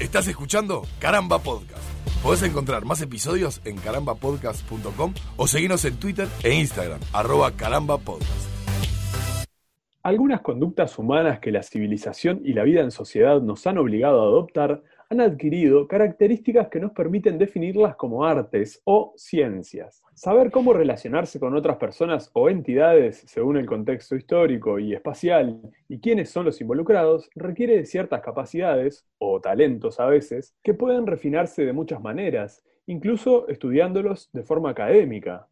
Estás escuchando Caramba Podcast. Podés encontrar más episodios en carambapodcast.com o seguirnos en Twitter e Instagram, arroba carambapodcast. Algunas conductas humanas que la civilización y la vida en sociedad nos han obligado a adoptar han adquirido características que nos permiten definirlas como artes o ciencias. Saber cómo relacionarse con otras personas o entidades según el contexto histórico y espacial y quiénes son los involucrados requiere de ciertas capacidades, o talentos a veces, que pueden refinarse de muchas maneras, incluso estudiándolos de forma académica.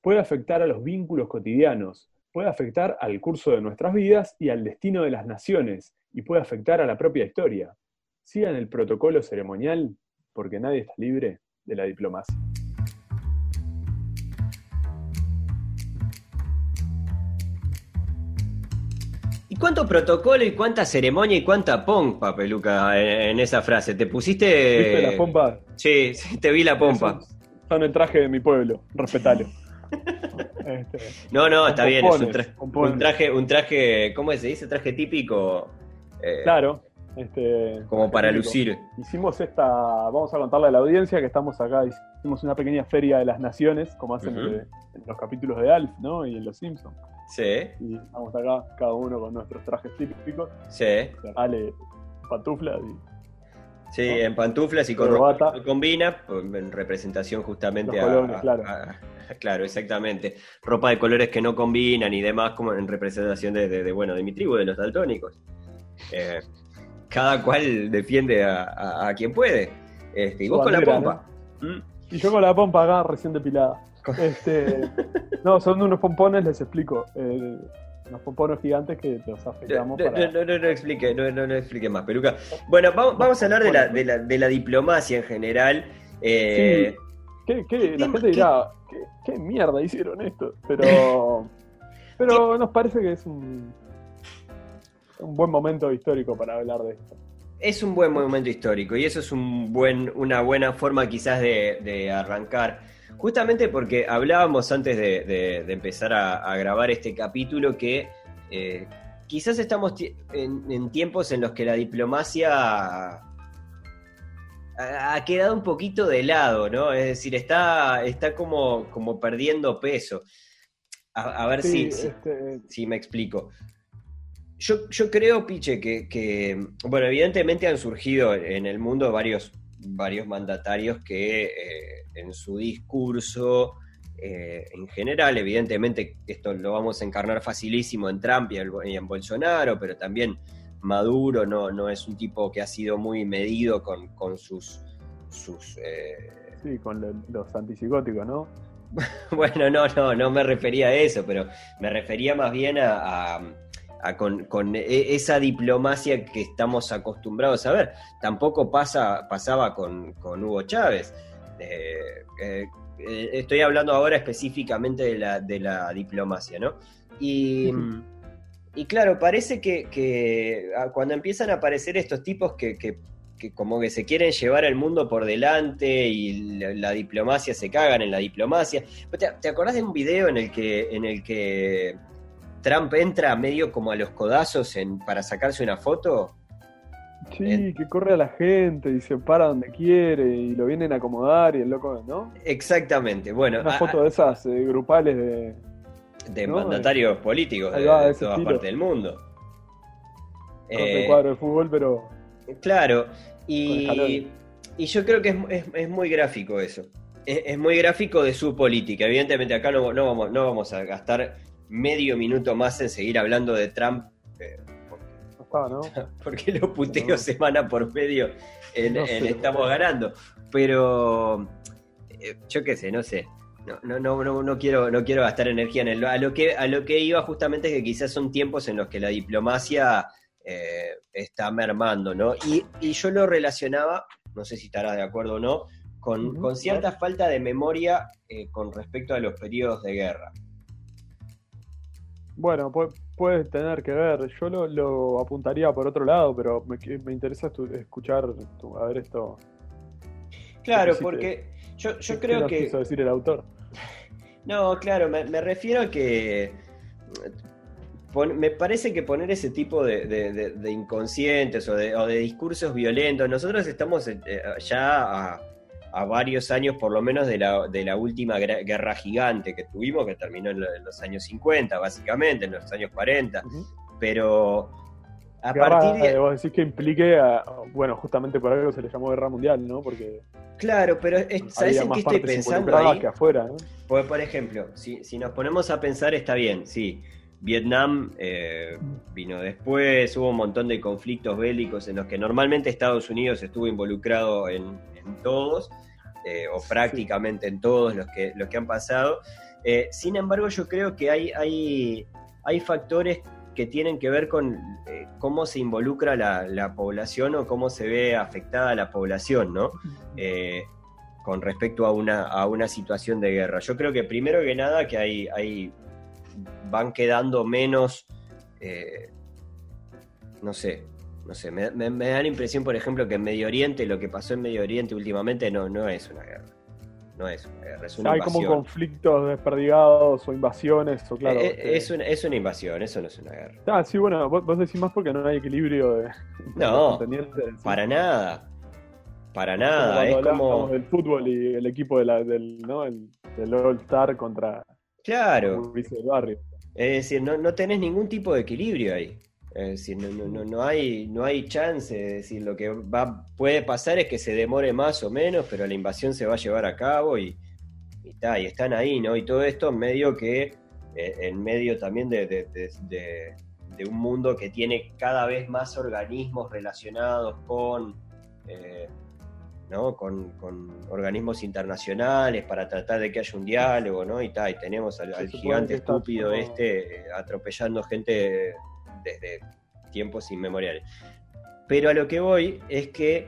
Puede afectar a los vínculos cotidianos, puede afectar al curso de nuestras vidas y al destino de las naciones, y puede afectar a la propia historia. Sigan el protocolo ceremonial porque nadie está libre de la diplomacia. ¿Y cuánto protocolo y cuánta ceremonia y cuánta pompa, peluca, en, esa frase? ¿Te pusiste. ¿Viste la pompa? Sí, sí, te vi la pompa. Son, el traje de mi pueblo, respetalo. Este, no, no, está bien, es un, traje, un traje, ¿cómo se dice? Traje típico. Eh, claro, este, Como para lucir. Hicimos esta, vamos a contarle a la audiencia que estamos acá, hicimos una pequeña feria de las naciones, como hacen en los capítulos de Alf, ¿no? Y en Los Simpsons. Sí. Y estamos acá, cada uno con nuestros trajes típicos. Sí. Ale, pantuflas y... Sí, en pantuflas y con ropa combina, en representación justamente a, claro. claro, exactamente. Ropa de colores que no combinan y demás, como en representación de, bueno, de mi tribu, de los daltónicos. Eh, cada cual defiende a, quien puede. Este, y vos con la pompa. ¿Mm? Y yo con la pompa acá recién depilada. Este, no, son unos pompones, les explico. Eh, unos pompones gigantes que los afectamos no, para... no, no, no, explique, no, no, explique más, peluca. Bueno, vamos, vamos a hablar de la, de, la, de la diplomacia en general. Eh, sí. ¿Qué, la gente dirá, ¿qué, mierda hicieron esto? Pero, pero nos parece que es un, un buen momento histórico para hablar de esto. Es un buen momento histórico y eso es un buen, una buena forma quizás de, arrancar. Justamente porque hablábamos antes de, empezar a, grabar este capítulo que eh, quizás estamos en, tiempos en los que la diplomacia ha, quedado un poquito de lado, ¿no? Es decir, está, está como, como perdiendo peso. A, ver si, este, si, me explico. Yo, creo, Piche, que, bueno, evidentemente han surgido en el mundo varios, varios mandatarios que eh, en su discurso, eh, en general, evidentemente esto lo vamos a encarnar facilísimo en Trump y en, Bolsonaro, pero también Maduro no, no es un tipo que ha sido muy medido con, sus... sus eh, Sí, con los antipsicóticos, ¿no? bueno, no, no, no me refería a eso, pero me refería más bien a con, e, esa diplomacia que estamos acostumbrados a ver. Tampoco pasa, pasaba con, Hugo Chávez. Eh, eh, estoy hablando ahora específicamente de la, de la diplomacia, ¿no? Y, claro, parece que, ah, cuando empiezan a aparecer estos tipos que, como que se quieren llevar el mundo por delante y la, diplomacia se cagan en la diplomacia. ¿Te, ¿Te, acordás de un video en el que, en el que Trump entra medio como a los codazos en, para sacarse una foto. Sí, que corre a la gente y se para donde quiere y lo vienen a acomodar y el loco, ¿no? Exactamente, bueno. Una foto de esas eh, grupales de... De mandatarios políticos de, todas partes del mundo. No eh, cuadro de fútbol, pero... Claro, y, y yo creo que es, es, muy gráfico eso. Es, muy gráfico de su política. Evidentemente acá no, no, vamos, no vamos a gastar medio minuto más en seguir hablando de Trump. Eh, porque, los puteos semana por medio en, estamos ganando. Pero eh, yo qué sé, no sé. No, no, no, no, quiero, no quiero gastar energía en el. A lo, que, a lo que iba justamente es que quizás son tiempos en los que la diplomacia eh, está mermando, ¿no? Y, yo lo relacionaba, no sé si estarás de acuerdo o no, con, cierta falta de memoria con respecto a los periodos de guerra. Bueno, puede, tener que ver. Yo lo, apuntaría por otro lado, pero me, me interesa escuchar, a ver esto. Claro, porque yo, yo creo que... quiso decir el autor? No, claro, me, refiero a que me parece que poner ese tipo de, inconscientes o, de, discursos violentos, nosotros estamos eh, ya a, varios años por lo menos de la, última guerra gigante que tuvimos, que terminó en, los años 50, básicamente, en los años 40, pero a partir de... Vos decís que implique, bueno, justamente por algo se le llamó guerra mundial, ¿no? Porque... Claro, pero ¿sabes en qué estoy pensando ahí? Que afuera, ¿no? Porque, por ejemplo, si, si nos ponemos a pensar, está bien, sí Vietnam eh, vino después, hubo un montón de conflictos bélicos en los que normalmente Estados Unidos estuvo involucrado en, todos, eh, o prácticamente en todos los que, los que han pasado. Eh, sin embargo, yo creo que hay, hay, hay factores que tienen que ver con cómo se involucra la, población o cómo se ve afectada la población, ¿no? con respecto a una, a una situación de guerra. Yo creo que primero que nada que hay, hay van quedando menos, eh, no sé, no sé, me, da la impresión, por ejemplo, que en Medio Oriente, lo que pasó en Medio Oriente últimamente no, no es una guerra. No es una guerra, es una Hay como conflictos desperdigados o invasiones, o claro. Eh, eh, es, una, es, una, invasión, eso no es una guerra. Ah, sí, bueno, vos, decís más porque no hay equilibrio de. No, para nada. Para nada. Es como. del fútbol y el equipo de la, del, ¿no? el, del All-Star contra. Claro. El barrio. Es decir, no, no tenés ningún tipo de equilibrio ahí. Es decir, no, no, no, hay, no hay chance. Es decir, lo que va, puede pasar es que se demore más o menos, pero la invasión se va a llevar a cabo y, y, y están ahí, ¿no? Y todo esto en medio que, eh, en medio también de, de, un mundo que tiene cada vez más organismos relacionados con eh, con, organismos internacionales para tratar de que haya un diálogo, ¿no? Y, y tenemos al, gigante estúpido este eh, atropellando gente desde tiempos inmemoriales. Pero a lo que voy es que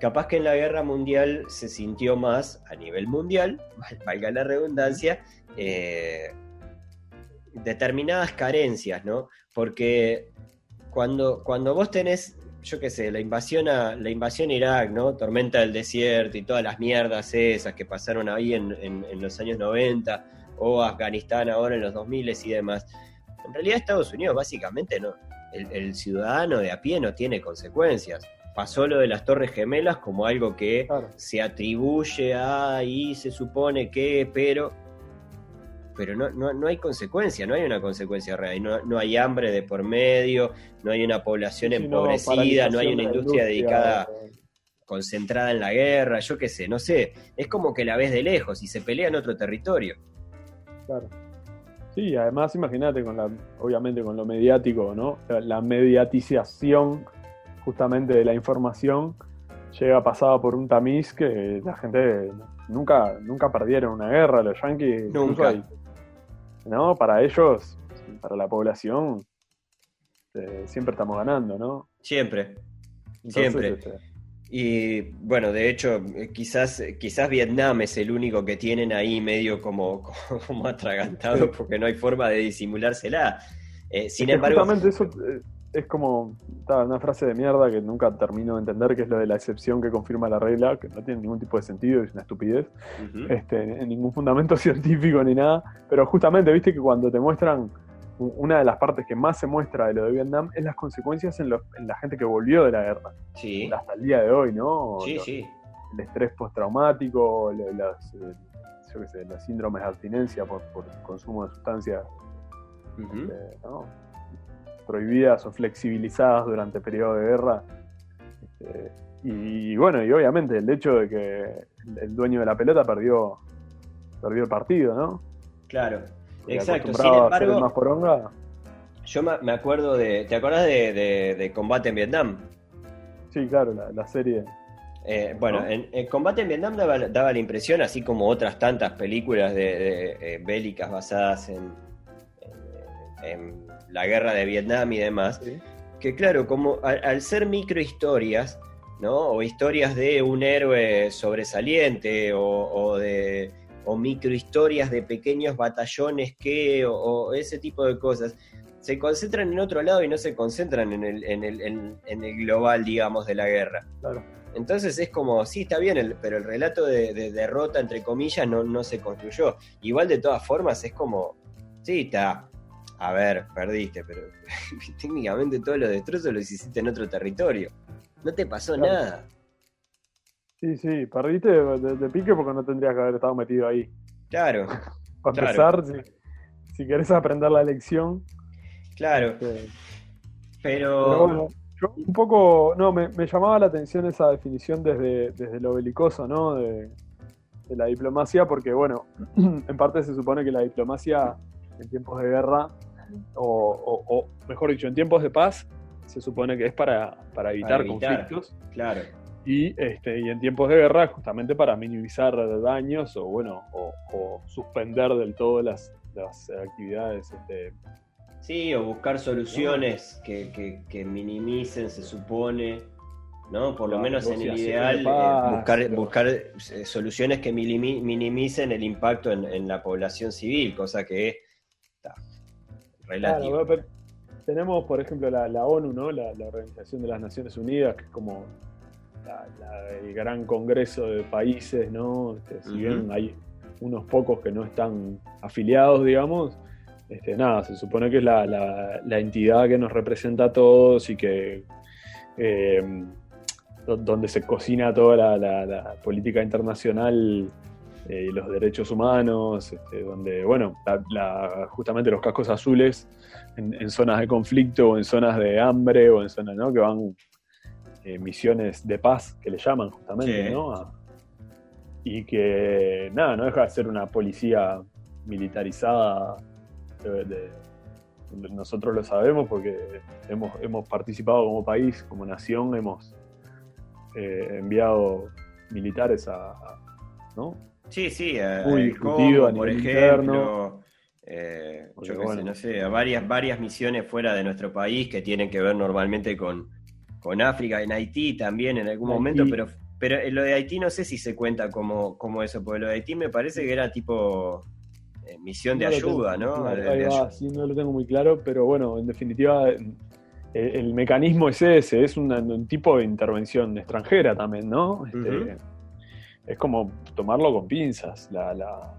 capaz que en la guerra mundial se sintió más a nivel mundial, valga la redundancia, eh, determinadas carencias, ¿no? Porque cuando, cuando vos tenés yo qué sé, la invasión a la invasión a Irak, ¿no? Tormenta del desierto y todas las mierdas esas que pasaron ahí en, los años 90 o Afganistán ahora en los 2000 y demás. En realidad Estados Unidos básicamente no, el, ciudadano de a pie no tiene consecuencias. Pasó lo de las Torres Gemelas como algo que se atribuye a y se supone que, pero pero no, no, no, hay consecuencia, no hay una consecuencia real, no, no hay hambre de por medio, no hay una población empobrecida, no, hay una industria, dedicada, concentrada en la guerra, yo qué sé, no sé, es como que la ves de lejos y se pelea en otro territorio. Claro. Sí, además imagínate con la, obviamente con lo mediático, ¿no? La, mediatización justamente de la información llega pasada por un tamiz que la gente nunca, nunca perdieron una guerra, los yanquis nunca. ¿No? Para ellos, para la población, eh, siempre estamos ganando, ¿no? Siempre, siempre. Este, y bueno, de hecho, eh, quizás, quizás Vietnam es el único que tienen ahí medio como, como atragantado porque no hay forma de disimulársela. Eh, sin embargo. Justamente eso es como una frase de mierda que nunca termino de entender, que es lo de la excepción que confirma la regla, que no tiene ningún tipo de sentido, es una estupidez, este, en ningún fundamento científico ni nada, pero justamente, viste que cuando te muestran, una de las partes que más se muestra de lo de Vietnam es las consecuencias en, la gente que volvió de la guerra, sí. hasta el día de hoy, ¿no? Sí, sí. El estrés postraumático, las, eh, yo qué sé, los síndromes de abstinencia por, consumo de sustancias, este, ¿no? Prohibidas o flexibilizadas durante el periodo de guerra. Este, y, bueno, y obviamente el hecho de que el dueño de la pelota perdió, perdió el partido, ¿no? Claro, exacto. Sin embargo, yo me acuerdo de. ¿Te acordás de, Combate en Vietnam? Sí, claro, la, serie. Eh, bueno, en, Combate en Vietnam daba, la impresión, así como otras tantas películas de, eh, bélicas basadas en, en la guerra de Vietnam y demás, que claro, como al, ser microhistorias, ¿no? O historias de un héroe sobresaliente o, de o microhistorias de pequeños batallones que, o, ese tipo de cosas, se concentran en otro lado y no se concentran en el, en el, en, el global, digamos, de la guerra. Entonces es como, sí, está bien, pero el relato de, de, derrota, entre comillas, no, no se construyó. Igual de todas formas es como, sí, está, a ver, perdiste, pero técnicamente todos los destrozos los hiciste en otro territorio. No te pasó nada. Sí, sí, perdiste de, pique porque no tendrías que haber estado metido ahí. Claro. Para empezar, si, querés aprender la lección. Claro. Este, pero... bueno, yo un poco, no, me, llamaba la atención esa definición desde, desde lo belicoso, ¿no? De, de la diplomacia, porque bueno, en parte se supone que la diplomacia en tiempos de guerra, o, mejor dicho, en tiempos de paz, se supone que es para, para, evitar, conflictos. Claro. Y, este, y en tiempos de guerra, justamente para minimizar daños o bueno, o, suspender del todo las, las actividades. Este, sí, o buscar soluciones que, que minimicen, se supone, ¿no? Por lo menos en el ideal, eh, buscar, buscar eh, soluciones que minimicen el impacto en, la población civil, cosa que relativa. tenemos, por ejemplo, la, ONU, ¿no? La, Organización de las Naciones Unidas, que es como el gran congreso de países, ¿no? Este, si bien hay unos pocos que no están afiliados, digamos, este, nada, se supone que es la, entidad que nos representa a todos y que eh, donde se cocina toda la, política internacional y eh, los derechos humanos, este, donde, bueno, justamente los cascos azules en, zonas de conflicto o en zonas de hambre o en zonas, ¿no? Que van eh, misiones de paz, que le llaman justamente, ¿no? y que, nada, no deja de ser una policía militarizada nosotros lo sabemos porque hemos, hemos participado como país, como nación, hemos eh, enviado militares a, ¿no? Sí, sí, a, Muy discutido por ejemplo. Eh, yo qué sé, no sé, a varias, varias misiones fuera de nuestro país que tienen que ver normalmente con, con África, en Haití también en algún momento, pero, pero lo de Haití no sé si se cuenta como, como eso, porque lo de Haití me parece que era tipo eh, misión de ayuda, ¿no? sí, no lo tengo muy claro, pero bueno, en definitiva el, mecanismo es ese, es un tipo de intervención extranjera también, ¿no? Este, es como tomarlo con pinzas. La, la,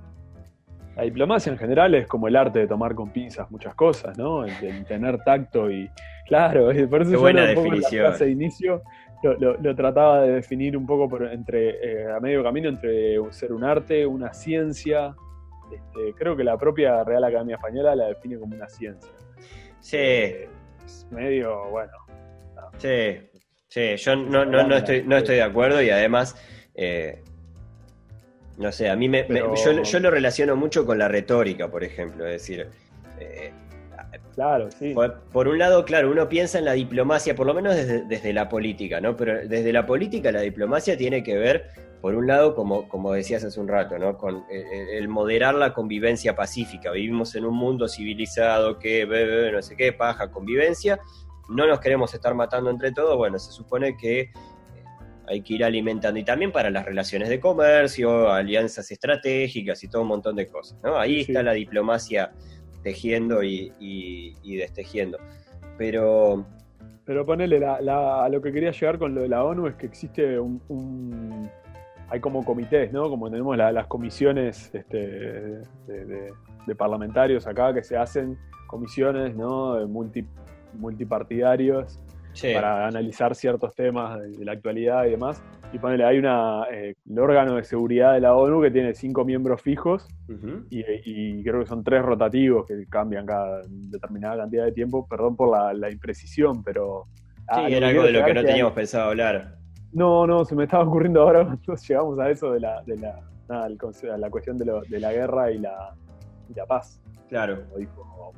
diplomacia en general es como el arte de tomar con pinzas muchas cosas, ¿no? El, tener tacto y. Claro, por eso Qué buena definición. La inicio lo, trataba de definir un poco por, entre eh, a medio camino entre ser un arte, una ciencia. Este, creo que la propia Real Academia Española la define como una ciencia. Sí. Eh, medio, bueno. Sí, sí, yo no, no, no, estoy, no estoy de acuerdo y además, eh, no sé, a mí me, yo, lo relaciono mucho con la retórica, por ejemplo, es decir... Eh, claro, sí. Por, un lado, claro, uno piensa en la diplomacia, por lo menos desde, desde, la política, ¿no? Pero desde la política la diplomacia tiene que ver, por un lado, como, como decías hace un rato, ¿no? Con eh, el, moderar la convivencia pacífica. Vivimos en un mundo civilizado que, no sé qué, paja, convivencia. No nos queremos estar matando entre todos. Bueno, se supone que eh, hay que ir alimentando. Y también para las relaciones de comercio, alianzas estratégicas y todo un montón de cosas, ¿no? Ahí está la diplomacia tejiendo y, destejiendo. Pero... Pero ponele, a lo que quería llegar con lo de la ONU es que existe un hay como comités, ¿no? Como tenemos las comisiones este, de, parlamentarios acá que se hacen comisiones, ¿no? Multi, multipartidarios para analizar ciertos temas de, la actualidad y demás. Y ponele, hay una, eh, el órgano de seguridad de la ONU que tiene cinco miembros fijos y, creo que son tres rotativos que cambian cada determinada cantidad de tiempo. Perdón por la, imprecisión, pero... Sí, ah, era algo de lo que no teníamos pensado hablar. No, no, se me estaba ocurriendo ahora cuando llegamos a eso de la, de la, nada, la cuestión de, lo, de, la guerra y la, y la paz. Claro. Como dijo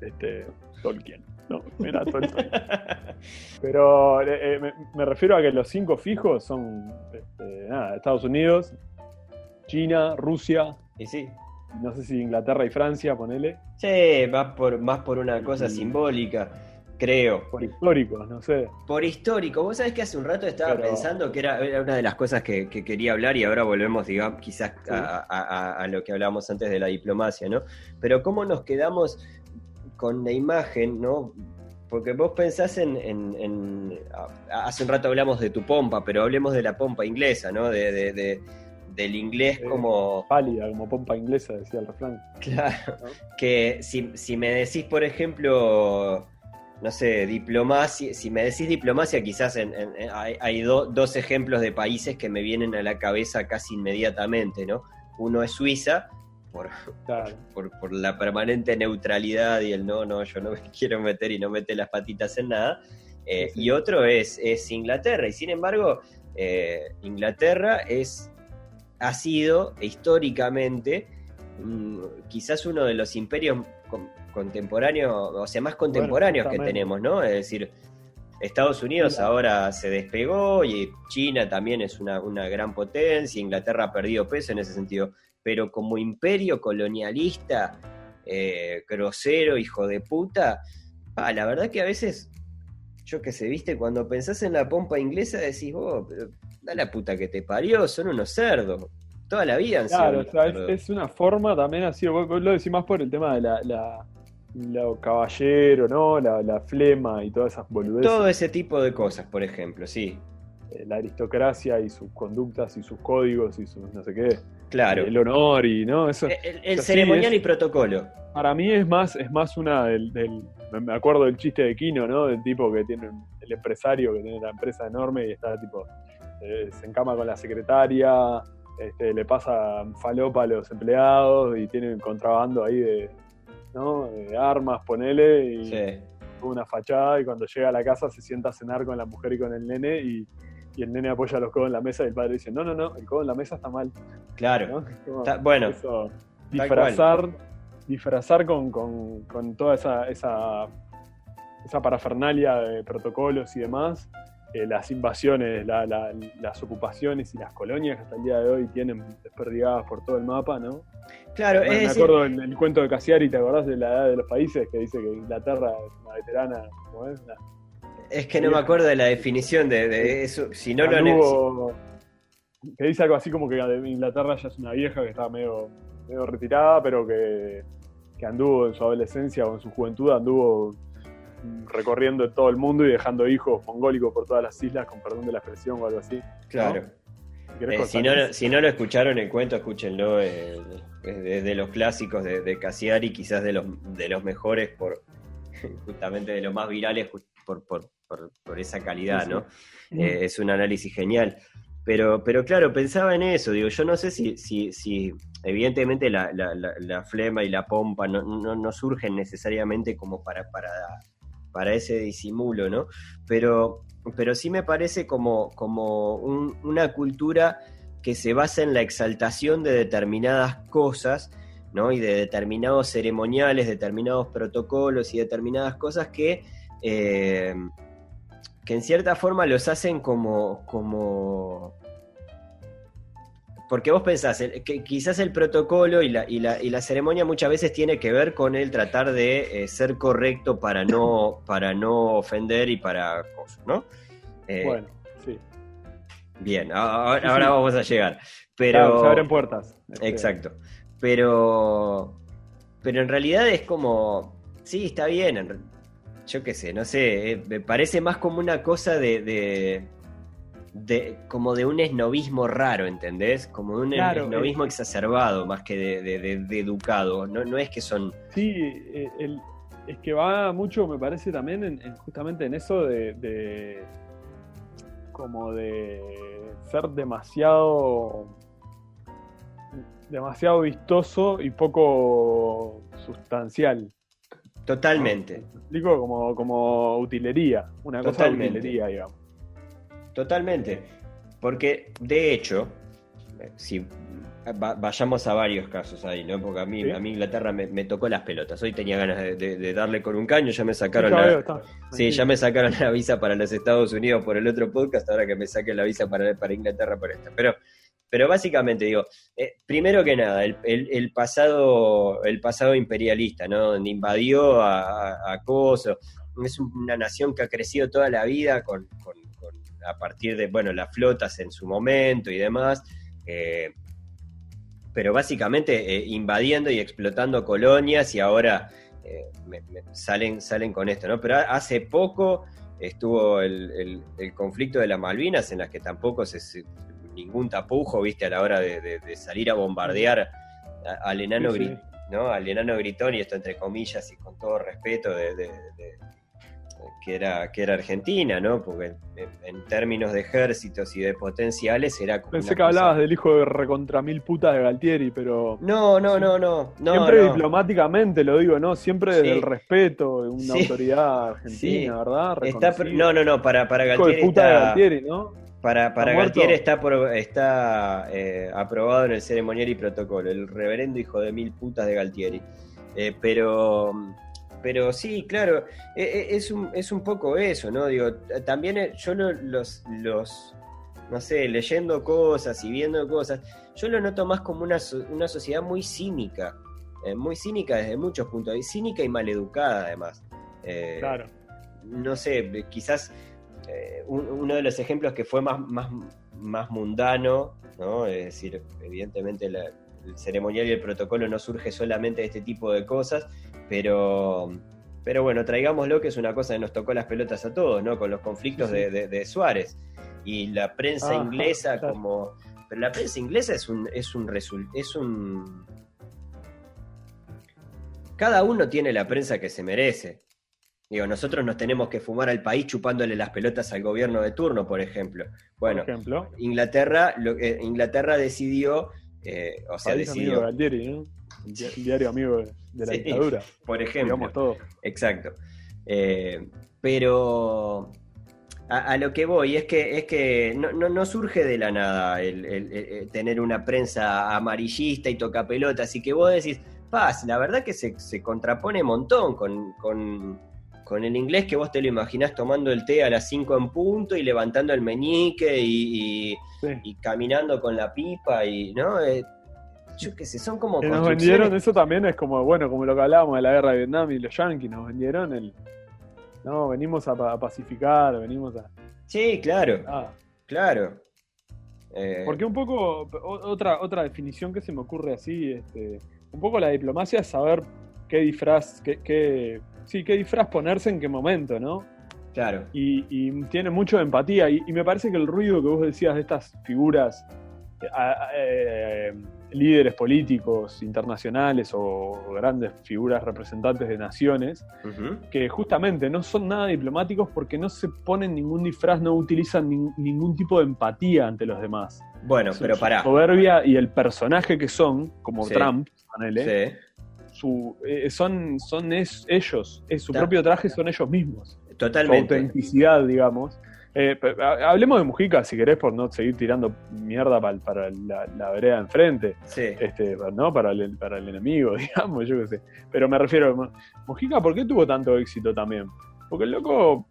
este, Tolkien. No, era Tolkien. Pero eh, eh, me, refiero a que los cinco fijos son este, nada, Estados Unidos, China, Rusia. Y sí. No sé si Inglaterra y Francia, ponele. Sí, más por, más por una cosa simbólica creo. Por histórico, no sé. Por histórico. Vos sabés que hace un rato estaba pensando que era, una de las cosas que, quería hablar y ahora volvemos, digamos, quizás a, lo que hablábamos antes de la diplomacia, ¿no? Pero cómo nos quedamos con la imagen, ¿no? Porque vos pensás en, hace un rato hablamos de tu pompa, pero hablemos de la pompa inglesa, ¿no? De, del inglés como... Pálida, como pompa inglesa, decía el refrán. Claro, que si, si me decís, por ejemplo, no sé, diplomacia, si me decís diplomacia, quizás hay, dos ejemplos de países que me vienen a la cabeza casi inmediatamente, ¿no? Uno es Suiza, por, por, la permanente neutralidad y el no, no, yo no me quiero meter y no mete las patitas en nada. Eh, y otro es, es, Inglaterra, y sin embargo, eh, Inglaterra es, ha sido históricamente mm, quizás uno de los imperios contemporáneos, o sea, más contemporáneos que tenemos, ¿no? Es decir, Estados Unidos ahora se despegó y China también es una, gran potencia, Inglaterra ha perdido peso en ese sentido, pero como imperio colonialista, eh, grosero, hijo de puta, la verdad que a veces, yo que sé, viste, cuando pensás en la pompa inglesa decís, vos, da la puta que te parió, son unos cerdos. Toda la vida han claro, o es, una forma también así, vos, lo decís más por el tema de la lo caballero, ¿no? La, flema y todas esas boludeces. Todo ese tipo de cosas, por ejemplo, sí. Eh, la aristocracia y sus conductas y sus códigos y sus no sé qué. Claro. El honor y, ¿no? Eso, el, ceremonial y protocolo. Para mí es más, es más una del, Me acuerdo del chiste de Kino, ¿no? Del tipo que tiene. El empresario que tiene la empresa enorme y está tipo. Eh, se encama con la secretaria. Este, le pasa falopa a los empleados y tiene un contrabando ahí de, ¿no? armas, ponele, y una fachada, y cuando llega a la casa se sienta a cenar con la mujer y con el nene, y, el nene apoya los codos en la mesa y el padre dice, no, no, no, el codo en la mesa está mal. Claro. bueno. disfrazar, disfrazar con, con, toda esa, esa, esa parafernalia de protocolos y demás, eh, las invasiones, las ocupaciones y las colonias que hasta el día de hoy tienen desperdigadas por todo el mapa, ¿no? Claro, Me acuerdo en el cuento de Cassiari, ¿te acordás de la edad de los países? Que dice que Inglaterra es una veterana, ¿cómo es? Es que no me acuerdo de la definición de, eso, si no lo Que dice algo así como que Inglaterra ya es una vieja que está medio, medio retirada, pero que, que anduvo en su adolescencia o en su juventud, anduvo recorriendo todo el mundo y dejando hijos mongólicos por todas las islas, con perdón de la expresión o algo así. Claro. Eh, si, no, si, no, lo escucharon el cuento, escúchenlo. Eh, de, los clásicos de, de Cassiari, quizás de los, de los mejores, por justamente de los más virales, por, por, por, esa calidad, ¿no? Eh, es un análisis genial. Pero, pero claro, pensaba en eso, digo, yo no sé si, si, si evidentemente la, la, la, flema y la pompa no, no, no surgen necesariamente como para, para para ese disimulo, ¿no? Pero, pero sí me parece como, como una cultura que se basa en la exaltación de determinadas cosas, ¿no? Y de determinados ceremoniales, determinados protocolos y determinadas cosas que, eh, que en cierta forma los hacen como, como porque vos pensás que quizás el protocolo y la, y, la, y la, ceremonia muchas veces tiene que ver con el tratar de eh, ser correcto para no, para no ofender y para cosas, ¿no? Eh, bueno, sí. Bien, ahora, vamos a llegar. Pero, se abren puertas. Este. Exacto. Pero, pero en realidad es como, sí, está bien. Yo qué sé, no sé, eh, me parece más como una cosa de de, como de un esnovismo raro, ¿entendés? Como de un esnovismo exacerbado más que de, educado. No, no, es que son. Sí, eh, es que va mucho, me parece, también en, justamente en eso de, como de ser demasiado demasiado vistoso y poco sustancial. Totalmente. explico como, como utilería, una cosa de utilería, digamos. Totalmente. Porque, de hecho, si vayamos a varios casos ahí, ¿no? Porque a mí, a mí Inglaterra me, tocó las pelotas. Hoy tenía ganas de, darle con un caño, ya me sacaron la, sí, ya me sacaron la visa para los Estados Unidos por el otro podcast, ahora que me saquen la visa para, para Inglaterra por esta. Pero, pero básicamente digo, eh, primero que nada, el, pasado, el pasado imperialista, ¿no? Donde invadió a, a, Es una nación que ha crecido toda la vida con a partir de, bueno, las flotas en su momento y demás, eh, pero básicamente eh, invadiendo y explotando colonias y ahora salen, salen con esto, ¿no? Pero hace poco estuvo el, conflicto de las Malvinas en las que tampoco se, ningún tapujo, viste, a la hora de, salir a bombardear al enano ¿no? Al enano gritón, y esto entre comillas y con todo respeto de, que era, que era Argentina, ¿no? Porque en, términos de ejércitos y de potenciales era como. Pensé que hablabas del hijo de recontra mil putas de Galtieri, pero. No, no, no, no. siempre diplomáticamente lo digo, ¿no? Siempre desde el respeto de una autoridad argentina, ¿verdad? no, no, no, para, para Galtieri. puta de Galtieri, ¿no? Para, para Galtieri está, está eh, aprobado en el ceremonial y protocolo, el reverendo hijo de mil putas de Galtieri. Eh, pero pero sí, claro, e, e, es un, es un poco eso, ¿no? Digo, también eh, yo los, los, no sé, leyendo cosas y viendo cosas, yo lo noto más como una, una sociedad muy cínica, eh, muy cínica desde muchos puntos de vista, cínica y maleducada además. Claro. No sé, quizás uno de los ejemplos que fue más, más, más mundano, ¿no? Es decir, evidentemente el ceremonial y el protocolo no surge solamente de este tipo de cosas, pero, pero bueno, traigámoslo que es una cosa que nos tocó las pelotas a todos, ¿no? Con los conflictos De, Suárez. Y la prensa inglesa como... Pero la prensa inglesa es un, es un es un... Cada uno tiene la prensa que se merece. Digo, nosotros nos tenemos que fumar al país chupándole las pelotas al gobierno de turno, por ejemplo. Bueno, Inglaterra, lo, eh, Inglaterra decidió, eh, o sea, decidió... diario amigo de la dictadura. Por ejemplo. Digamos todo. Exacto. Eh, pero a, lo que voy es que, es que no, no, surge de la nada el, tener una prensa amarillista y toca pelotas y que vos decís, paz, la verdad que se, se contrapone un montón con, con, con, el inglés que vos te lo imaginás tomando el té a las 5 en punto y levantando el meñique y, y, caminando con la pipa y, ¿no? Eh, yo qué sé, son como. Que nos vendieron, eso también es como, bueno, como lo que hablábamos de la guerra de Vietnam y los yanquis, nos vendieron el. No, venimos a, pacificar, venimos a. Sí, claro. Ah. Claro. Eh, Porque un poco, otra, otra definición que se me ocurre así, este, un poco la diplomacia es saber qué disfraz, qué, qué, sí, qué disfraz ponerse en qué momento, ¿no? Claro. Y, tiene mucho de empatía. Y, me parece que el ruido que vos decías de estas figuras eh, eh, líderes políticos internacionales o grandes figuras representantes de naciones, que justamente no son nada diplomáticos porque no se ponen ningún disfraz, no utilizan ningún tipo de empatía ante los demás. Bueno, pero para. soberbia y el personaje que son, como Trump, su, eh, son, son ellos, es, su propio traje son ellos mismos. Totalmente. Su autenticidad, digamos. Eh, hablemos de Mujica, si querés, por no seguir tirando mierda para, la, vereda enfrente. Sí. Este, ¿no? Para el, para el enemigo, digamos, yo qué sé. Pero me refiero, Mujica, ¿por qué tuvo tanto éxito también? Porque el loco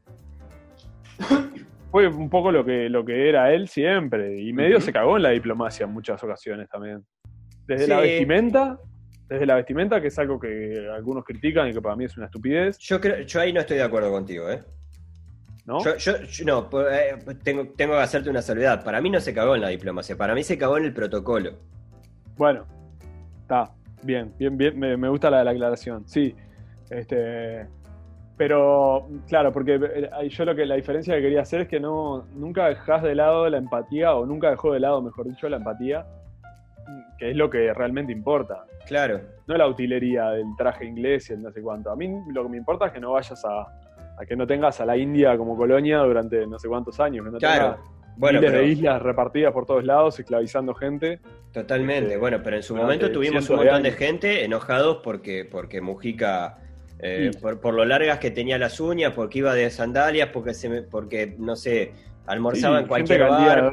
fue un poco lo que, lo que era él siempre. Y medio se cagó en la diplomacia en muchas ocasiones también. Desde la vestimenta, desde la vestimenta, que es algo que algunos critican y que para mí es una estupidez. Yo creo, yo ahí no estoy de acuerdo contigo, ¿eh? ¿no? Yo, no, eh, tengo, tengo que hacerte una salvedad. Para mí no se cagó en la diplomacia, para mí se cagó en el protocolo. Bueno, está, bien, bien, bien, me, gusta la, la aclaración, sí. Este, pero, claro, porque eh, yo lo que la diferencia que quería hacer es que no nunca dejas de lado la empatía, o nunca dejó de lado, mejor dicho, la empatía, que es lo que realmente importa. Claro. No la utilería del traje inglés y el no sé cuánto. A mí lo que me importa es que no vayas a, a que no tengas a la India como colonia durante no sé cuántos años, que no claro. bueno, miles de islas repartidas por todos lados, esclavizando gente. Totalmente, este, bueno, pero en su momento tuvimos un montón de, gente enojados porque, porque Mujica, eh, por, lo largas que tenía las uñas, porque iba de sandalias, porque, se porque no sé, almorzaba en cualquier lugar,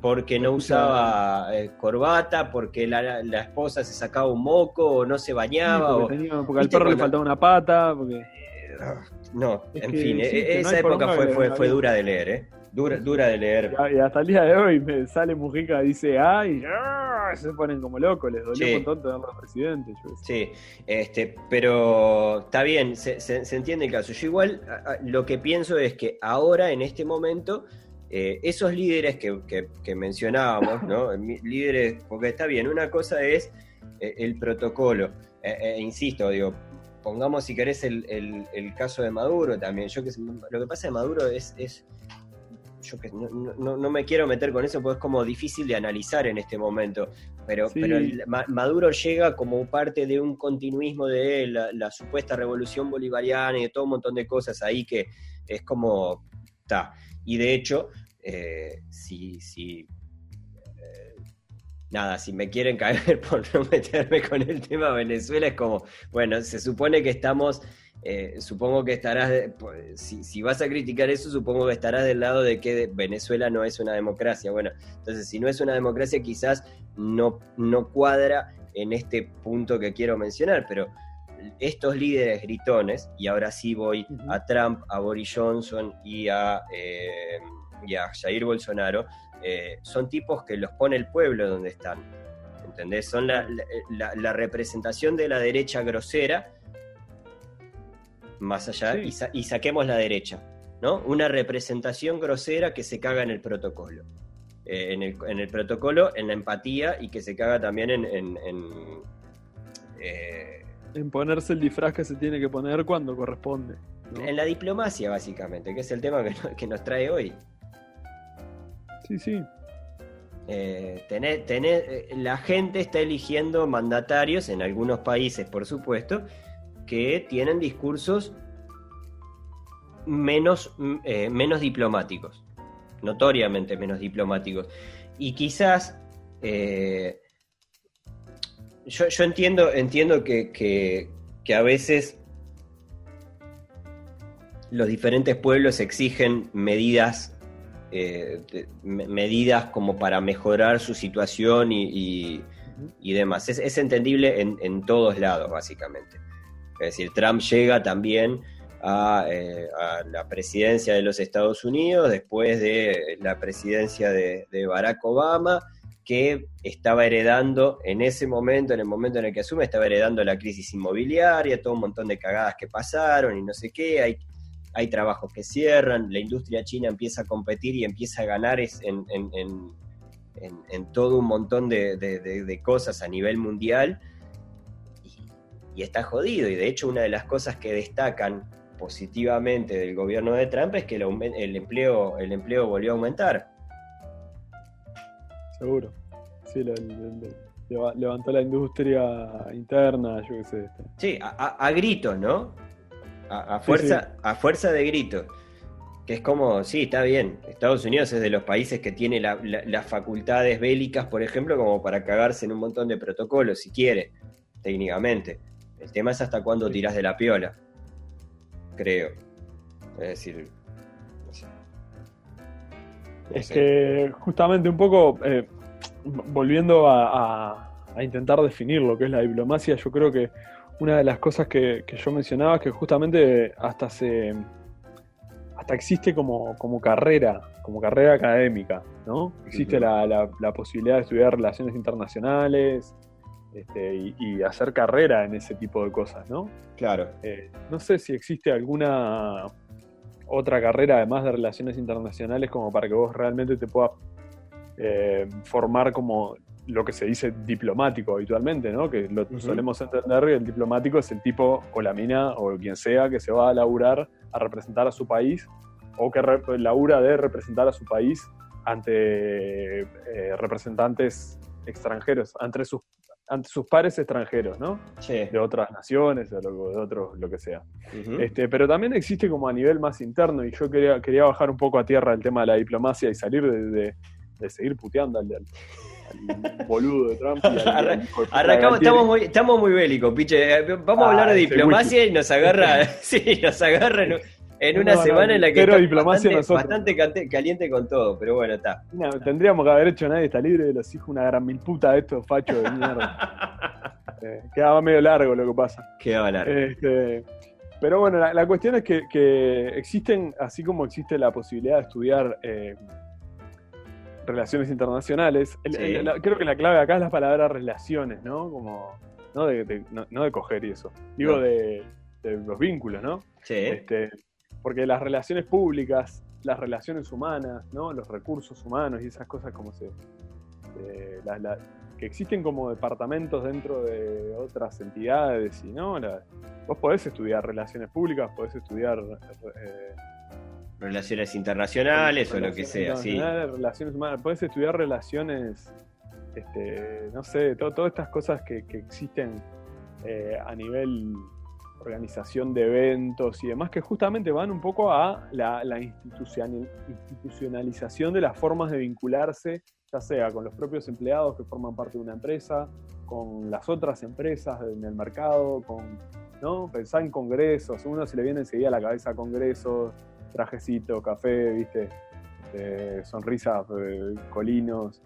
porque no usaba eh, corbata, porque la, esposa se sacaba un moco o no se bañaba. porque, al perro le faltaba una pata. Porque... Eh, no, en fin, e-, esa época fue, fue, fue, dura de leer, ¿eh? Dura, dura de leer. Y hasta el día de hoy me sale Mujica dice, ay, se ponen como locos, les dolió un montón tener los presidentes. sí, este, pero está bien, se, se, entiende el caso. Yo igual lo que pienso es que ahora, en este momento, eh, esos líderes que, que, mencionábamos, ¿no? líderes, porque está bien, una cosa es eh, el protocolo, eh, insisto, digo, pongamos si querés el, caso de Maduro también. Yo que lo que pasa de Maduro es, es yo que no, me quiero meter con eso porque es como difícil de analizar en este momento, pero, pero Maduro llega como parte de un continuismo de la, supuesta revolución bolivariana y de todo un montón de cosas ahí que es como, está, y de hecho, eh, si, si eh, nada, si me quieren caer por no meterme con el tema Venezuela, es como, bueno, se supone que estamos eh, supongo que estarás, pues, si, vas a criticar eso, supongo que estarás del lado de que Venezuela no es una democracia. Bueno, entonces si no es una democracia quizás no, no cuadra en este punto que quiero mencionar, pero estos líderes gritones, y ahora sí voy a Trump, a Boris Johnson y a, eh, Jair Bolsonaro, eh, son tipos que los pone el pueblo donde están. ¿Entendés? Son la representación de la derecha grosera más allá, y, saquemos la derecha, ¿no? Una representación grosera que se caga en el protocolo. Eh, en, el, protocolo, en la empatía y que se caga también en... En, eh, ponerse el disfraz que se tiene que poner cuando corresponde. En la diplomacia, básicamente, que es el tema que, nos trae hoy. Sí, sí. Eh, la gente está eligiendo mandatarios, en algunos países, por supuesto, que tienen discursos menos, eh, menos diplomáticos, notoriamente menos diplomáticos. Y quizás eh, yo, entiendo, entiendo que, a veces los diferentes pueblos exigen medidas, eh, medidas como para mejorar su situación y, demás. Es, entendible en, todos lados, básicamente. Es decir, Trump llega también eh, a, la presidencia de los Estados Unidos después de la presidencia de, Barack Obama, que estaba heredando en ese momento, en el momento en el que asume, estaba heredando la crisis inmobiliaria, todo un montón de cagadas que pasaron y no sé qué, hay, hay trabajos que cierran, la industria china empieza a competir y empieza a ganar en, en, todo un montón de cosas a nivel mundial y está jodido. Y de hecho una de las cosas que destacan positivamente del gobierno de Trump es que el, empleo, el empleo volvió a aumentar. Seguro. Sí, levantó la industria interna, yo qué sé. Este. Sí, a, gritos, ¿no? A, fuerza, a fuerza de gritos. Que es como, sí, está bien. Estados Unidos es de los países que tiene las facultades bélicas, por ejemplo, como para cagarse en un montón de protocolos, si quiere, técnicamente. El tema es hasta cuándo tiras de la piola. Creo. Es decir, Es que justamente un poco, eh, volviendo a, intentar definir lo que es la diplomacia, yo creo que una de las cosas que, yo mencionaba es que justamente hasta se hasta existe como, como carrera, como carrera académica, ¿no? Existe la, la, posibilidad de estudiar relaciones internacionales, este, y, hacer carrera en ese tipo de cosas, ¿no? Claro. Eh, no sé si existe alguna otra carrera además de relaciones internacionales como para que vos realmente te puedas eh, formar como lo que se dice diplomático habitualmente, ¿no? Que lo solemos entender el diplomático es el tipo o la mina o quien sea que se va a laburar a representar a su país o que labura de representar a su país ante eh, representantes extranjeros, ante sus ante sus pares extranjeros, ¿no? Sí. De otras naciones, de, lo, de otros, lo que sea. este, pero también existe como a nivel más interno, y yo quería, quería bajar un poco a tierra el tema de la diplomacia y salir de, seguir puteando al, boludo de Trump. Arrancamos, estamos muy, estamos muy bélicos, piche. Vamos a hablar de diplomacia y nos agarra, sí, nos agarra en una semana en la que está bastante, caliente con todo, pero bueno, está. tendríamos que haber hecho Nadie está libre de los hijos una gran mil puta de estos fachos de mierda. Eh, quedaba medio largo lo que pasa. Quedaba largo. Este, pero bueno, la, cuestión es que, existen, así como existe la posibilidad de estudiar eh, relaciones internacionales, creo que la clave acá es la palabra relaciones, ¿no? Como, no de, no, de coger y eso. Digo de, los vínculos, ¿no? Sí. Este, porque las relaciones públicas, las relaciones humanas, ¿no? los recursos humanos y esas cosas como se... que existen como departamentos dentro de otras entidades y no vos podés estudiar relaciones públicas podés estudiar eh, relaciones internacionales o lo que sea, sí. Relaciones humanas, puedes estudiar relaciones, este, no sé, todas estas cosas que, existen eh, a nivel organización de eventos y demás, que justamente van un poco a la, institucionalización de las formas de vincularse, ya sea con los propios empleados que forman parte de una empresa, con las otras empresas en el mercado, con ¿no? Pensar en congresos, uno se le viene enseguida a la cabeza congresos, trajecito, café, viste, este, sonrisas, eh, colinos,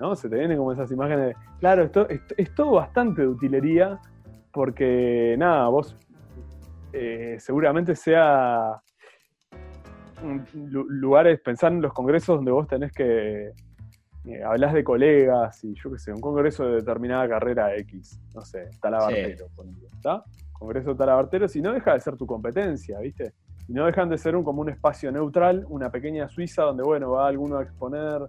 ¿no? Se te vienen como esas imágenes. Claro, esto, es todo bastante de utilería, porque nada, vos eh, seguramente sea lugares, pensar en los congresos donde vos tenés que eh, hablas de colegas y yo qué sé, un congreso de determinada carrera X, no sé, talabartero, ¿está? Congreso talabartero, si no deja de ser tu competencia, ¿viste? Y no dejan de ser un, como un espacio neutral, una pequeña Suiza donde, bueno, va alguno a exponer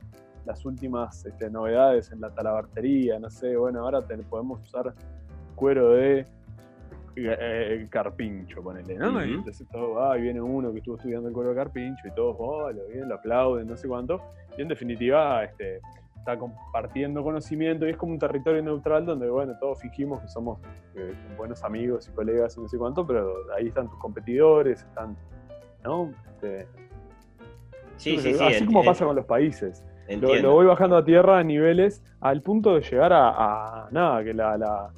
las últimas este, novedades en la talabartería, no sé, bueno, ahora podemos usar cuero de eh, carpincho, ponele, ¿no? Y entonces todo y viene uno que estuvo estudiando el cuero de carpincho y todos, oh, lo bien, lo aplauden, no sé cuánto. Y en definitiva, este, está compartiendo conocimiento y es como un territorio neutral donde, bueno, todos fingimos que somos eh, buenos amigos y colegas y no sé cuánto, pero ahí están tus competidores, están, ¿no? Este, sí, sí, sí, así como pasa con los países. Lo, voy bajando a tierra a niveles al punto de llegar a, nada, que la,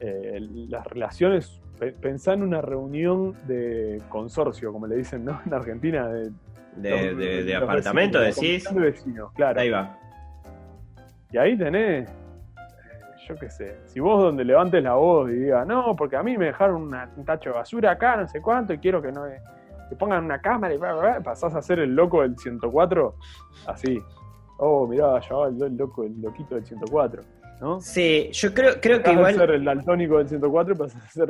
eh, las relaciones pensá en una reunión de consorcio, como le dicen, ¿no? En Argentina. De, de, de, decís. De vecinos, claro. Ahí va. Y ahí tenés, eh, yo qué sé, si vos donde levantes la voz y digas, no, porque a mí me dejaron un tacho de basura acá, no sé cuánto, y quiero que no que pongan una cámara y pasás a ser el loco del 104, así. Oh, mirá, ya va el, loco, el loquito del 104. ¿no? Sí, yo creo, creo que igual. ser el daltónico del 104 pasas a ser.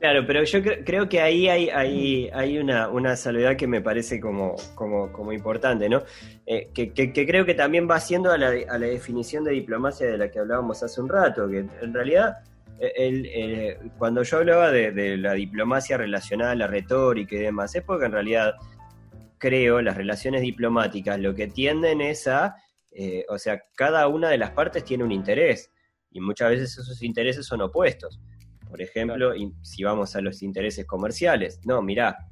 Claro, pero yo creo que ahí hay, una, salvedad que me parece como, importante, ¿no? Eh, que, creo que también va siendo a la, definición de diplomacia de la que hablábamos hace un rato, que en realidad eh, el, eh, cuando yo hablaba de, de, la diplomacia relacionada a la retórica y demás, es porque en realidad creo las relaciones diplomáticas lo que tienden es a eh, o sea, cada una de las partes tiene un interés y muchas veces esos intereses son opuestos. Por ejemplo, si vamos a los intereses comerciales, no, mirá,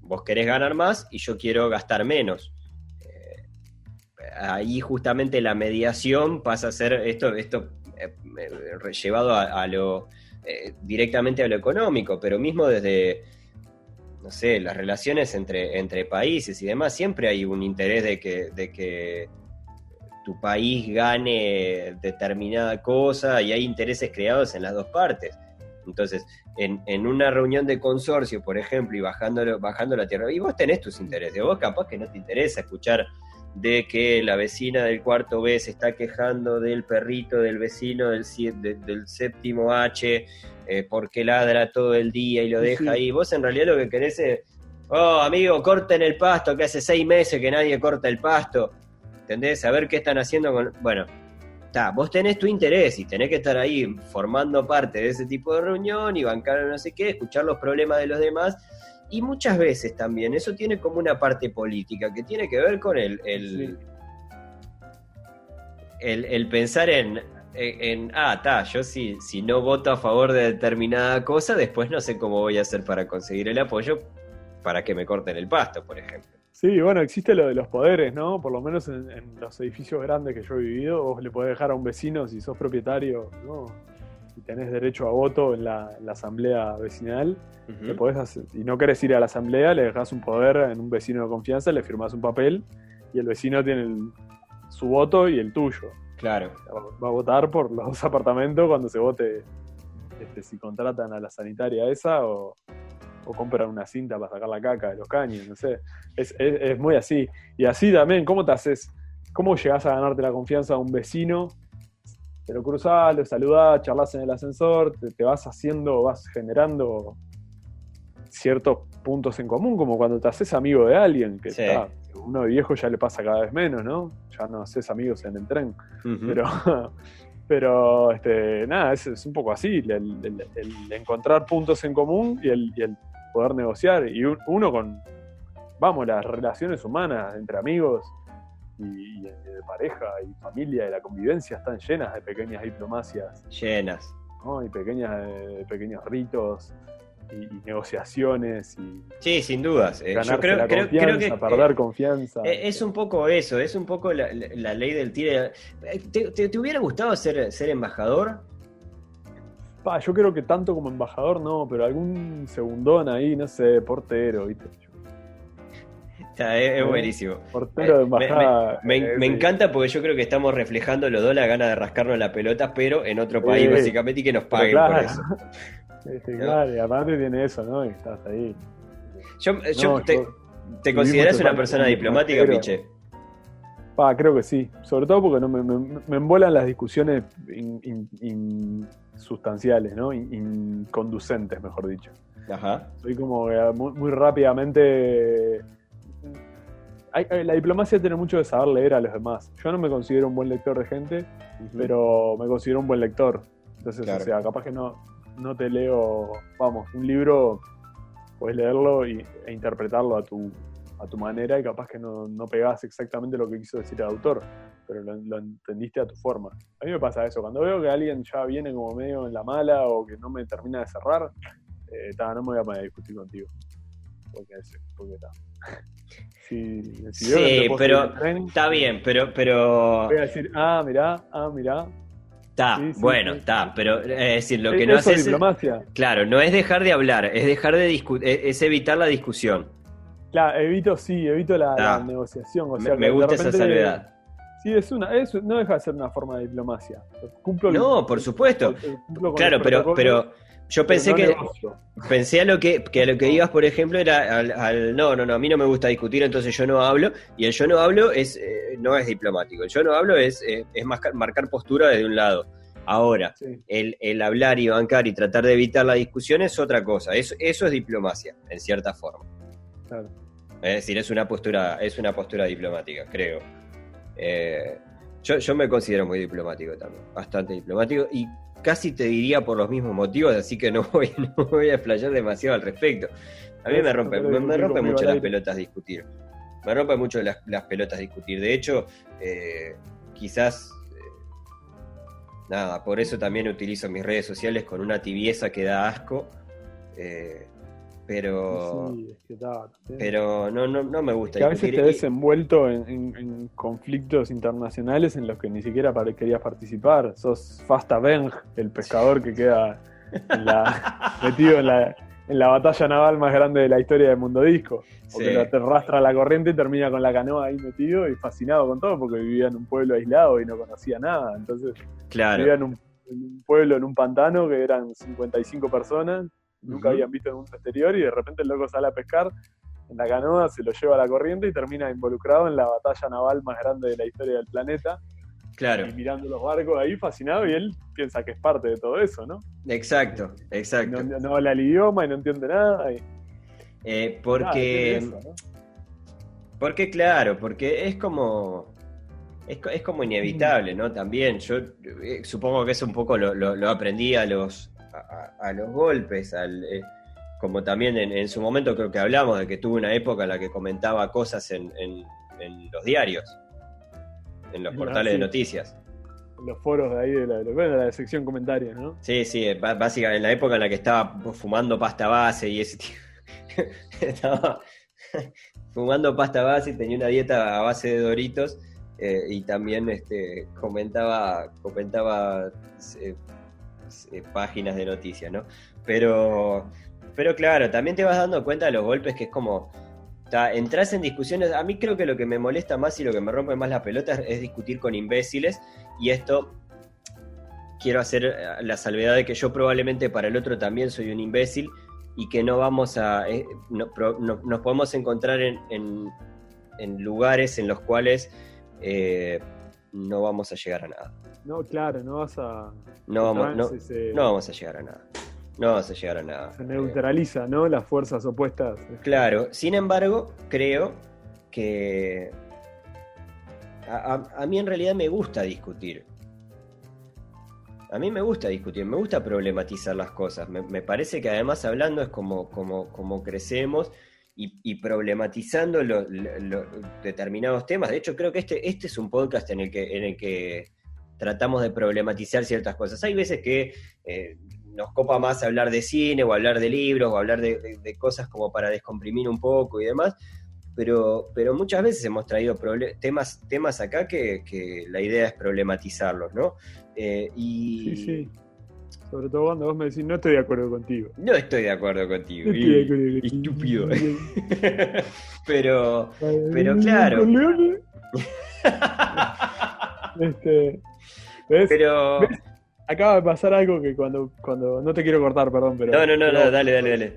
vos querés ganar más y yo quiero gastar menos. Eh, ahí justamente la mediación pasa a ser esto, esto eh, llevado a, lo directamente a lo económico, pero mismo desde no sé, las relaciones entre, entre países y demás, siempre hay un interés de que, de que tu país gane determinada cosa y hay intereses creados en las dos partes. Entonces, en, una reunión de consorcio, por ejemplo, y bajando, bajando la tierra, y vos tenés tus intereses, vos capaz que no te interesa escuchar de que la vecina del cuarto B se está quejando del perrito del vecino del, del séptimo H, eh, porque ladra todo el día y lo deja ahí. Vos en realidad lo que querés es, oh amigo, corten el pasto, que hace seis meses que nadie corta el pasto. ¿entendés? Saber qué están haciendo con... Bueno, está, vos tenés tu interés y tenés que estar ahí formando parte de ese tipo de reunión y bancar no sé qué, escuchar los problemas de los demás. Y muchas veces también eso tiene como una parte política que tiene que ver con el, el, el, pensar en, en, ah, está, yo si, si no voto a favor de determinada cosa, después no sé cómo voy a hacer para conseguir el apoyo para que me corten el pasto, por ejemplo. Sí, bueno, existe lo de los poderes, ¿no? Por lo menos en, los edificios grandes que yo he vivido, vos le podés dejar a un vecino, si sos propietario, ¿no? Y tenés derecho a voto en la, asamblea vecinal, le podés hacer, y no querés ir a la asamblea, le dejás un poder en un vecino de confianza, le firmás un papel y el vecino tiene su voto y el tuyo. Claro. Va a votar por los apartamentos cuando se vote este, si contratan a la sanitaria esa o, o compran una cinta para sacar la caca de los caños, no sé. Es, muy así. Y así también, ¿cómo te haces? ¿Cómo llegás a ganarte la confianza de un vecino? Te lo cruzás, lo saludás, charlas en el ascensor, te, vas haciendo, vas generando ciertos puntos en común, como cuando te haces amigo de alguien, que está, uno de viejo ya le pasa cada vez menos, ¿no? Ya no haces amigos en el tren. Pero pero este, nada, es, es un poco así, el, encontrar puntos en común y el, poder negociar. Y uno con, vamos, las relaciones humanas entre amigos y, de pareja y familia y la convivencia están llenas de pequeñas diplomacias. Llenas. ¿no? Y pequeñas, eh, pequeños ritos y, negociaciones y sí sin dudas eh, yo creo, creo, que perder confianza es un poco eso es un poco la, ley del tire ¿Te, te, hubiera gustado ser, ser embajador yo creo que tanto como embajador no, pero algún segundón ahí, no sé, portero, ¿viste? es, buenísimo. Portero de embajada. Me, eh, encanta porque yo creo que estamos reflejando los dos la gana de rascarnos la pelota, pero en otro país, básicamente, y que nos paguen por eso. claro, y aparte tiene eso, ¿no? Y estás ahí. Yo, te, consideras una persona diplomática, Piche? creo que sí. Sobre todo porque no me, me, embolan las discusiones insustanciales, ¿no? inconducentes, mejor dicho. Ajá. Soy como muy, rápidamente. la diplomacia tiene mucho de saber leer a los demás. Yo no me considero un buen lector de gente, pero me considero un buen lector. Entonces, o sea, capaz que no, no te leo, vamos, un libro, puedes leerlo e interpretarlo a tu, a tu manera y capaz que no, no pegás exactamente lo que quiso decir el autor, pero lo, entendiste a tu forma. A mí me pasa eso, cuando veo que alguien ya viene como medio en la mala o que no me termina de cerrar, eh, no me voy a poner a discutir contigo. Porque, porque está. sí, pero está bien, pero, pero... Voy a decir, ah, mirá, ah, mirá, Está, bueno, está, pero es decir, lo que no hace es. Claro, no es dejar de hablar, es dejar de discutir, es evitar la discusión. Claro, evito, sí, evito la, negociación. O sea, me, gusta esa salvedad. Sí, es una, no deja de ser una forma de diplomacia. Cumplo no, por supuesto. Claro, pero, pero yo pensé que pensé a lo que, a lo que ibas, por ejemplo, era al, no, no, no, a mí no me gusta discutir, entonces yo no hablo. Y el yo no hablo es eh, no es diplomático. El yo no hablo es, eh, es marcar, postura desde un lado. Ahora, el, el, hablar y bancar y tratar de evitar la discusión es otra cosa. Eso, eso es diplomacia, en cierta forma. Es decir, es una postura, es una postura diplomática, creo. Eh, yo, me considero muy diplomático también, bastante diplomático, y casi te diría por los mismos motivos, así que no voy, a explayar demasiado al respecto. A mí me rompe, me, rompe mucho las pelotas discutir. Me rompe mucho las, pelotas discutir. De hecho, eh, quizás eh, nada, por eso también utilizo mis redes sociales con una tibieza que da asco. Pero pero no, no, no me gusta. Que a veces te ves envuelto en, conflictos internacionales en los que ni siquiera querías participar. Sos Fasta Beng, el pescador que queda metido en la, en la batalla naval más grande de la historia del mundo disco. Porque te arrastra la corriente y termina con la canoa ahí metido y fascinado con todo porque vivía en un pueblo aislado y no conocía nada. Entonces vivía en un, en un pueblo, en un pantano que eran 55 personas nunca habían visto en un mundo exterior y de repente el loco sale a pescar en la canoa, se lo lleva a la corriente y termina involucrado en la batalla naval más grande de la historia del planeta. Claro. Y mirando los barcos ahí fascinado y él piensa que es parte de todo eso, ¿no? Exacto, exacto. No, habla el idioma y no entiende nada. Eh, porque... Porque claro, porque es como... Es, como inevitable, ¿no? También yo eh, supongo que eso un poco lo, lo aprendí a los, a, los golpes, al, eh, como también en, su momento creo que hablamos de que tuve una época en la que comentaba cosas en, los diarios, en los portales de noticias. En los foros de ahí de la, de la sección comentarios, ¿no? Sí, sí, básicamente en la época en la que estaba fumando pasta base y ese estaba fumando pasta base y tenía una dieta a base de doritos. Eh, y también este, comentaba, comentaba eh, eh, páginas de noticias, ¿no? Pero, pero claro, también te vas dando cuenta de los golpes que es como, entras en discusiones, a mí creo que lo que me molesta más y lo que me rompe más las pelotas es discutir con imbéciles y esto quiero hacer eh, la salvedad de que yo probablemente para el otro también soy un imbécil y que no vamos a, eh, nos podemos encontrar en, en, lugares en los cuales no vamos a llegar a nada. No, claro, no vas a. No vamos, no, vamos a llegar a nada. No vamos a llegar a nada. Se neutraliza, ¿no? Las fuerzas opuestas. Claro, sin embargo, creo que. A, mí en realidad me gusta discutir. A mí me gusta discutir, me gusta problematizar las cosas. Me, parece que además hablando es como, como, como crecemos y, problematizando los determinados temas. De hecho, creo que este, este es un podcast en el que, en el que tratamos de problematizar ciertas cosas. Hay veces que eh, nos copa más hablar de cine o hablar de libros o hablar de, cosas como para descomprimir un poco y demás, pero, pero muchas veces hemos traído temas, temas acá que, la idea es problematizarlos, ¿no? Eh, y... Sí, sí. Sobre todo cuando vos me decís, no estoy de acuerdo contigo. No estoy de acuerdo contigo. Estúpido. pero, pero claro. este, Pero. Acaba de pasar algo que cuando, cuando. No te quiero cortar, perdón, pero. No, no, no, no dale, dale, dale.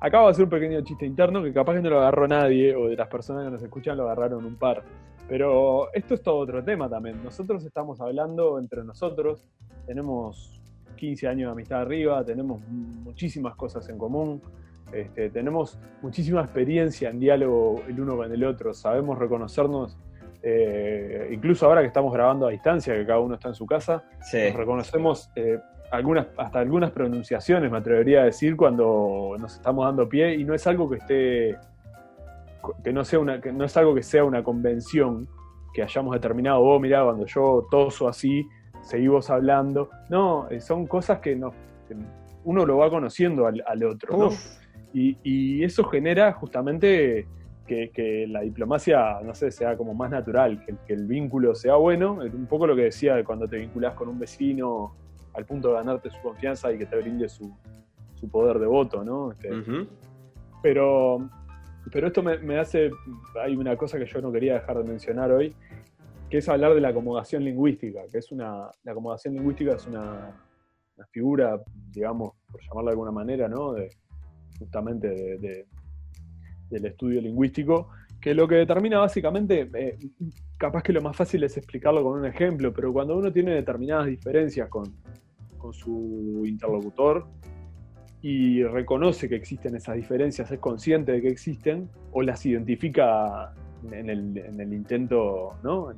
Acabo de hacer un pequeño chiste interno que capaz que no lo agarró nadie, o de las personas que nos escuchan lo agarraron un par. Pero esto es todo otro tema también. Nosotros estamos hablando entre nosotros, tenemos 15 años de amistad arriba, tenemos muchísimas cosas en común, este, tenemos muchísima experiencia en diálogo el uno con el otro, sabemos reconocernos eh, incluso ahora que estamos grabando a distancia, que cada uno está en su casa, nos reconocemos eh, algunas, hasta algunas pronunciaciones, me atrevería a decir, cuando nos estamos dando pie, y no es algo que esté, que no sea una, que no es algo que sea una convención que hayamos determinado, oh, mira, cuando yo toso así, seguimos hablando. No, eh, son cosas que, no, uno lo va conociendo al, otro, Y, y, eso genera justamente que, la diplomacia, no sé, sea como más natural, que, el vínculo sea bueno. Un poco lo que decía de cuando te vinculás con un vecino al punto de ganarte su confianza y que te brinde su, poder de voto, ¿no? Este, pero, pero esto me, hace, hay una cosa que yo no quería dejar de mencionar hoy, que es hablar de la acomodación lingüística, que es una, la acomodación lingüística es una, figura, digamos, por llamarla de alguna manera, ¿no? De, justamente de del estudio lingüístico, que lo que determina básicamente, eh, capaz que lo más fácil es explicarlo con un ejemplo, pero cuando uno tiene determinadas diferencias con, su interlocutor y reconoce que existen esas diferencias, es consciente de que existen o las identifica en el, intento, ¿no?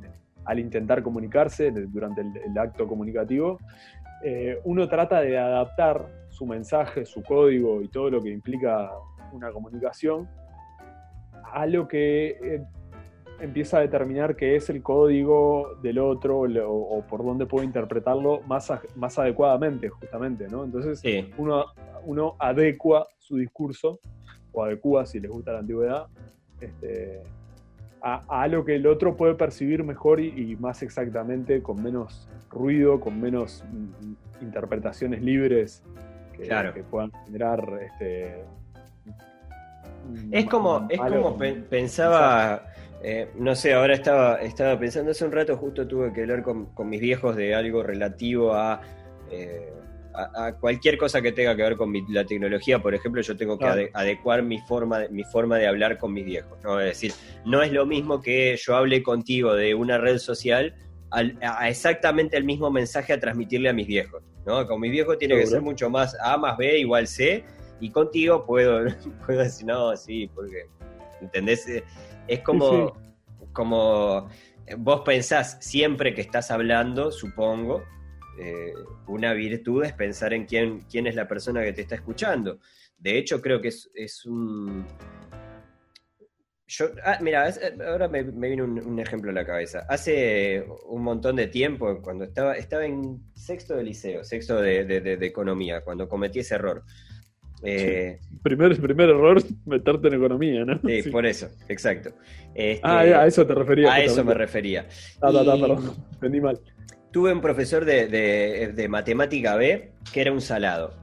al intentar comunicarse durante el, acto comunicativo, eh, uno trata de adaptar su mensaje, su código y todo lo que implica una comunicación a lo que eh, empieza a determinar qué es el código del otro o, por dónde puedo interpretarlo más, más adecuadamente, justamente, ¿no? Entonces uno, uno adecua su discurso, o adecua si les gusta la antigüedad, este, a, lo que el otro puede percibir mejor y, más exactamente, con menos ruido, con menos mm, interpretaciones libres que, que puedan generar este, es como, es como pensaba, eh, no sé, ahora estaba, estaba pensando hace un rato, justo tuve que hablar con, mis viejos de algo relativo eh, a, a, cualquier cosa que tenga que ver con la tecnología. Por ejemplo, yo tengo que adecuar mi forma, mi forma de hablar con mis viejos. ¿no? Es decir, no es lo mismo que yo hable contigo de una red social a exactamente el mismo mensaje a transmitirle a mis viejos. ¿no? Con mis viejos tiene que ser mucho más A más B igual C y contigo puedo, puedo decir, no, sí, porque, ¿entendés? Es como, como vos pensás siempre que estás hablando, supongo, eh, una virtud es pensar en quién, quién es la persona que te está escuchando. De hecho, creo que es, un... Yo, ah, mira, ahora me, me vino un, ejemplo a la cabeza. Hace un montón de tiempo, cuando estaba, estaba en sexto de liceo, sexto de, de economía, cuando cometí ese error. Eh, primer, primer error, meterte en economía, ¿no? Sí, por eso, exacto. Este, ah, a eso te refería. A eso me refería. Ah, perdón, entendí mal. Tuve un profesor de, matemática B que era un salado.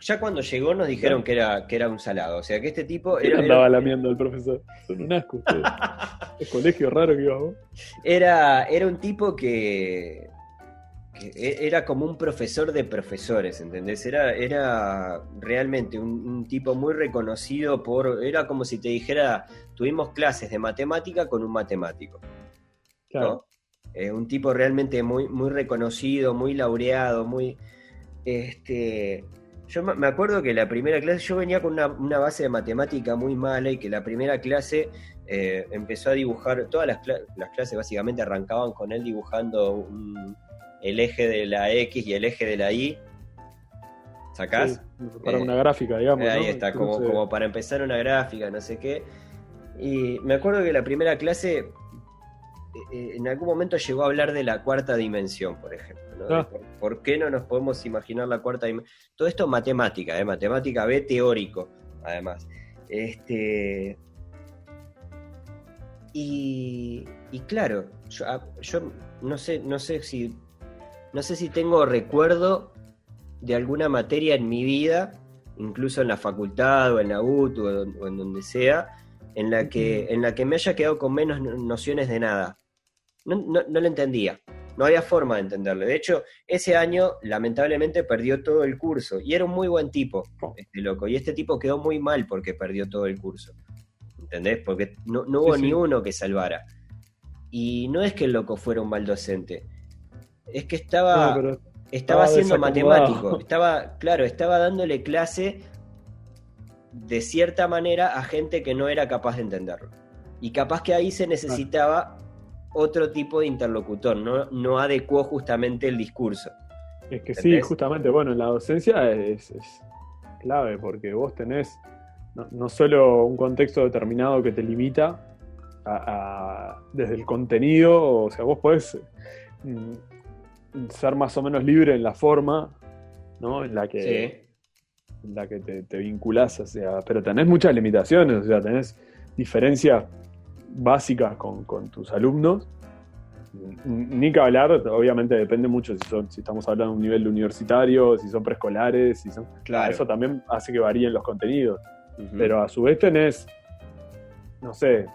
Ya cuando llegó nos dijeron que era, que era un salado. O sea que este tipo. Era, andaba lamiendo el profesor. Son un asco Es colegio raro que ibas vos. Era, era un tipo que era como un profesor de profesores, ¿entendés? Era, era realmente un, tipo muy reconocido por. Era como si te dijera, tuvimos clases de matemática con un matemático. Claro. Eh, un tipo realmente muy, muy reconocido, muy laureado, muy. Este. Yo me acuerdo que la primera clase, yo venía con una, base de matemática muy mala y que la primera clase eh, empezó a dibujar, todas las, las, clases básicamente arrancaban con él dibujando un, el eje de la X y el eje de la Y. ¿Sacás? para una gráfica, digamos. Ahí está, como, como para empezar una gráfica, no sé qué. Y me acuerdo que la primera clase en algún momento llegó a hablar de la cuarta dimensión, por ejemplo. Ah. Por, qué no nos podemos imaginar la cuarta dimensión? Todo esto matemática, ¿eh? matemática B teórico, además. Este, y, claro, ah, yo, no sé, no sé si no sé si tengo recuerdo de alguna materia en mi vida, incluso en la facultad o en la UT o, en donde sea, en la que, en la que me haya quedado con menos nociones de nada. No, no, no lo entendía. No había forma de entenderlo. De hecho, ese año lamentablemente perdió todo el curso. Y era un muy buen tipo, oh. este loco. Y este tipo quedó muy mal porque perdió todo el curso. ¿Entendés? Porque no, hubo ni uno que salvara. Y no es que el loco fuera un mal docente. Es que estaba, estaba, siendo matemático. Estaba, claro, estaba dándole clase de cierta manera a gente que no era capaz de entenderlo. Y capaz que ahí se necesitaba otro tipo de interlocutor, no, no adecuó justamente el discurso. Es que sí, justamente, bueno, en la docencia es, clave porque vos tenés no, solo un contexto determinado que te limita desde el contenido, o sea, vos podés mm, ser más o menos libre en la forma, ¿no? En la que, en la que te, te vinculás, o sea, pero tenés muchas limitaciones, o sea, tenés diferencias básicas con, tus alumnos. Ni que hablar, obviamente depende mucho si, son, si estamos hablando de un nivel universitario, si son preescolares, si son... Claro. Eso también hace que varíen los contenidos. Pero a su vez tenés, no sé,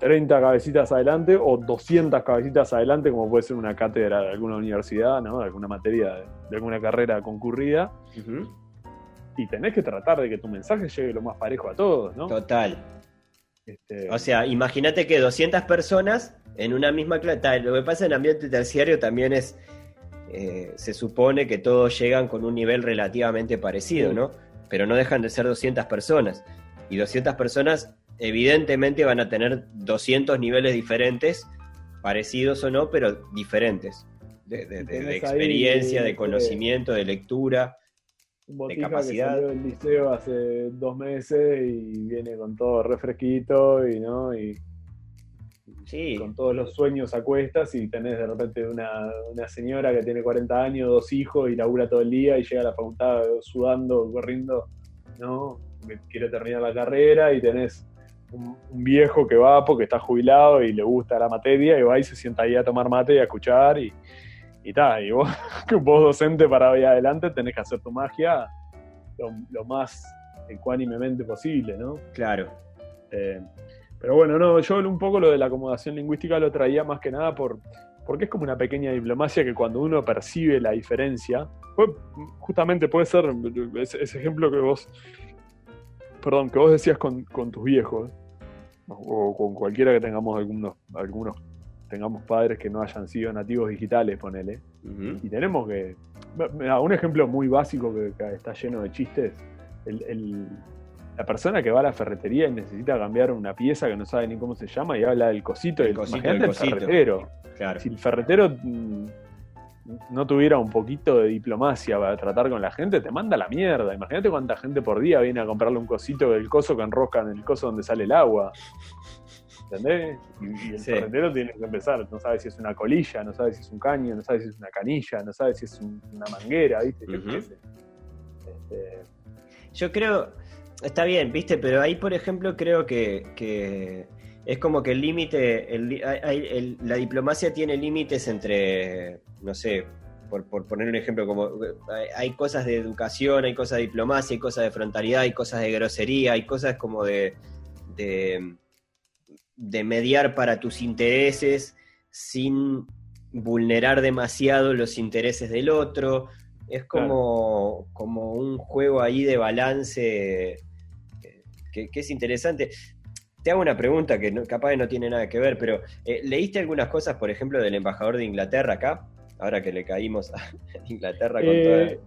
30 cabecitas adelante o 200 cabecitas adelante, como puede ser una cátedra de alguna universidad, ¿no? de alguna materia, de, alguna carrera concurrida. Y tenés que tratar de que tu mensaje llegue lo más parejo a todos, ¿no? Total. Este, o sea, imagínate que 200 personas en una misma clase. Lo que pasa en ambiente terciario también es. Eh, se supone que todos llegan con un nivel relativamente parecido, ¿no? Pero no dejan de ser 200 personas. Y 200 personas, evidentemente, van a tener 200 niveles diferentes, parecidos o no, pero diferentes. De, experiencia, de este, conocimiento, de lectura de capacidad. que salió del liceo hace dos meses y viene con todo refresquito y no y, con todos los sueños a cuestas y tenés de repente una, señora que tiene 40 años, dos hijos y labura todo el día y llega a la facultad sudando, corriendo, ¿no? Quiere terminar la carrera y tenés un, viejo que va porque está jubilado y le gusta la materia y va y se sienta ahí a tomar mate y a escuchar y, y tal, y vos, vos docente para hoy adelante tenés que hacer tu magia lo, más ecuánimemente posible, ¿no? Claro. Eh, pero bueno, no, yo un poco lo de la acomodación lingüística lo traía más que nada por, porque es como una pequeña diplomacia que cuando uno percibe la diferencia, justamente puede ser ese, ejemplo que vos, perdón, que vos decías con, con tus viejos, o con cualquiera que tengamos algunos, algunos tengamos padres que no hayan sido nativos digitales, ponele. Y tenemos que. Un ejemplo muy básico que, está lleno de chistes. la persona que va a la ferretería y necesita cambiar una pieza que no sabe ni cómo se llama y habla del cosito. El, cosito, el, ferretero. Si el ferretero mm, no tuviera un poquito de diplomacia para tratar con la gente, te manda la mierda. Imagínate cuánta gente por día viene a comprarle un cosito del coso que enrosca en el coso donde sale el agua. ¿entendés? Y, el ferretero tiene que empezar, no sabe si es una colilla, no sabe si es un caño, no sabe si es una canilla, no sabe si es una manguera, ¿viste? Este, Yo creo, está bien, ¿viste? Pero ahí, por ejemplo, creo que, es como que el límite, la diplomacia tiene límites entre, no sé, por, poner un ejemplo, como hay cosas de educación, hay cosas de diplomacia, hay cosas de frontalidad, hay cosas de grosería, hay cosas como de de mediar para tus intereses sin vulnerar demasiado los intereses del otro. Es como, como un juego ahí de balance eh, que, es interesante. Te hago una pregunta que capaz no tiene nada que ver, pero eh, ¿leíste algunas cosas, por ejemplo, del embajador de Inglaterra acá? Ahora que le caímos a Inglaterra con eh,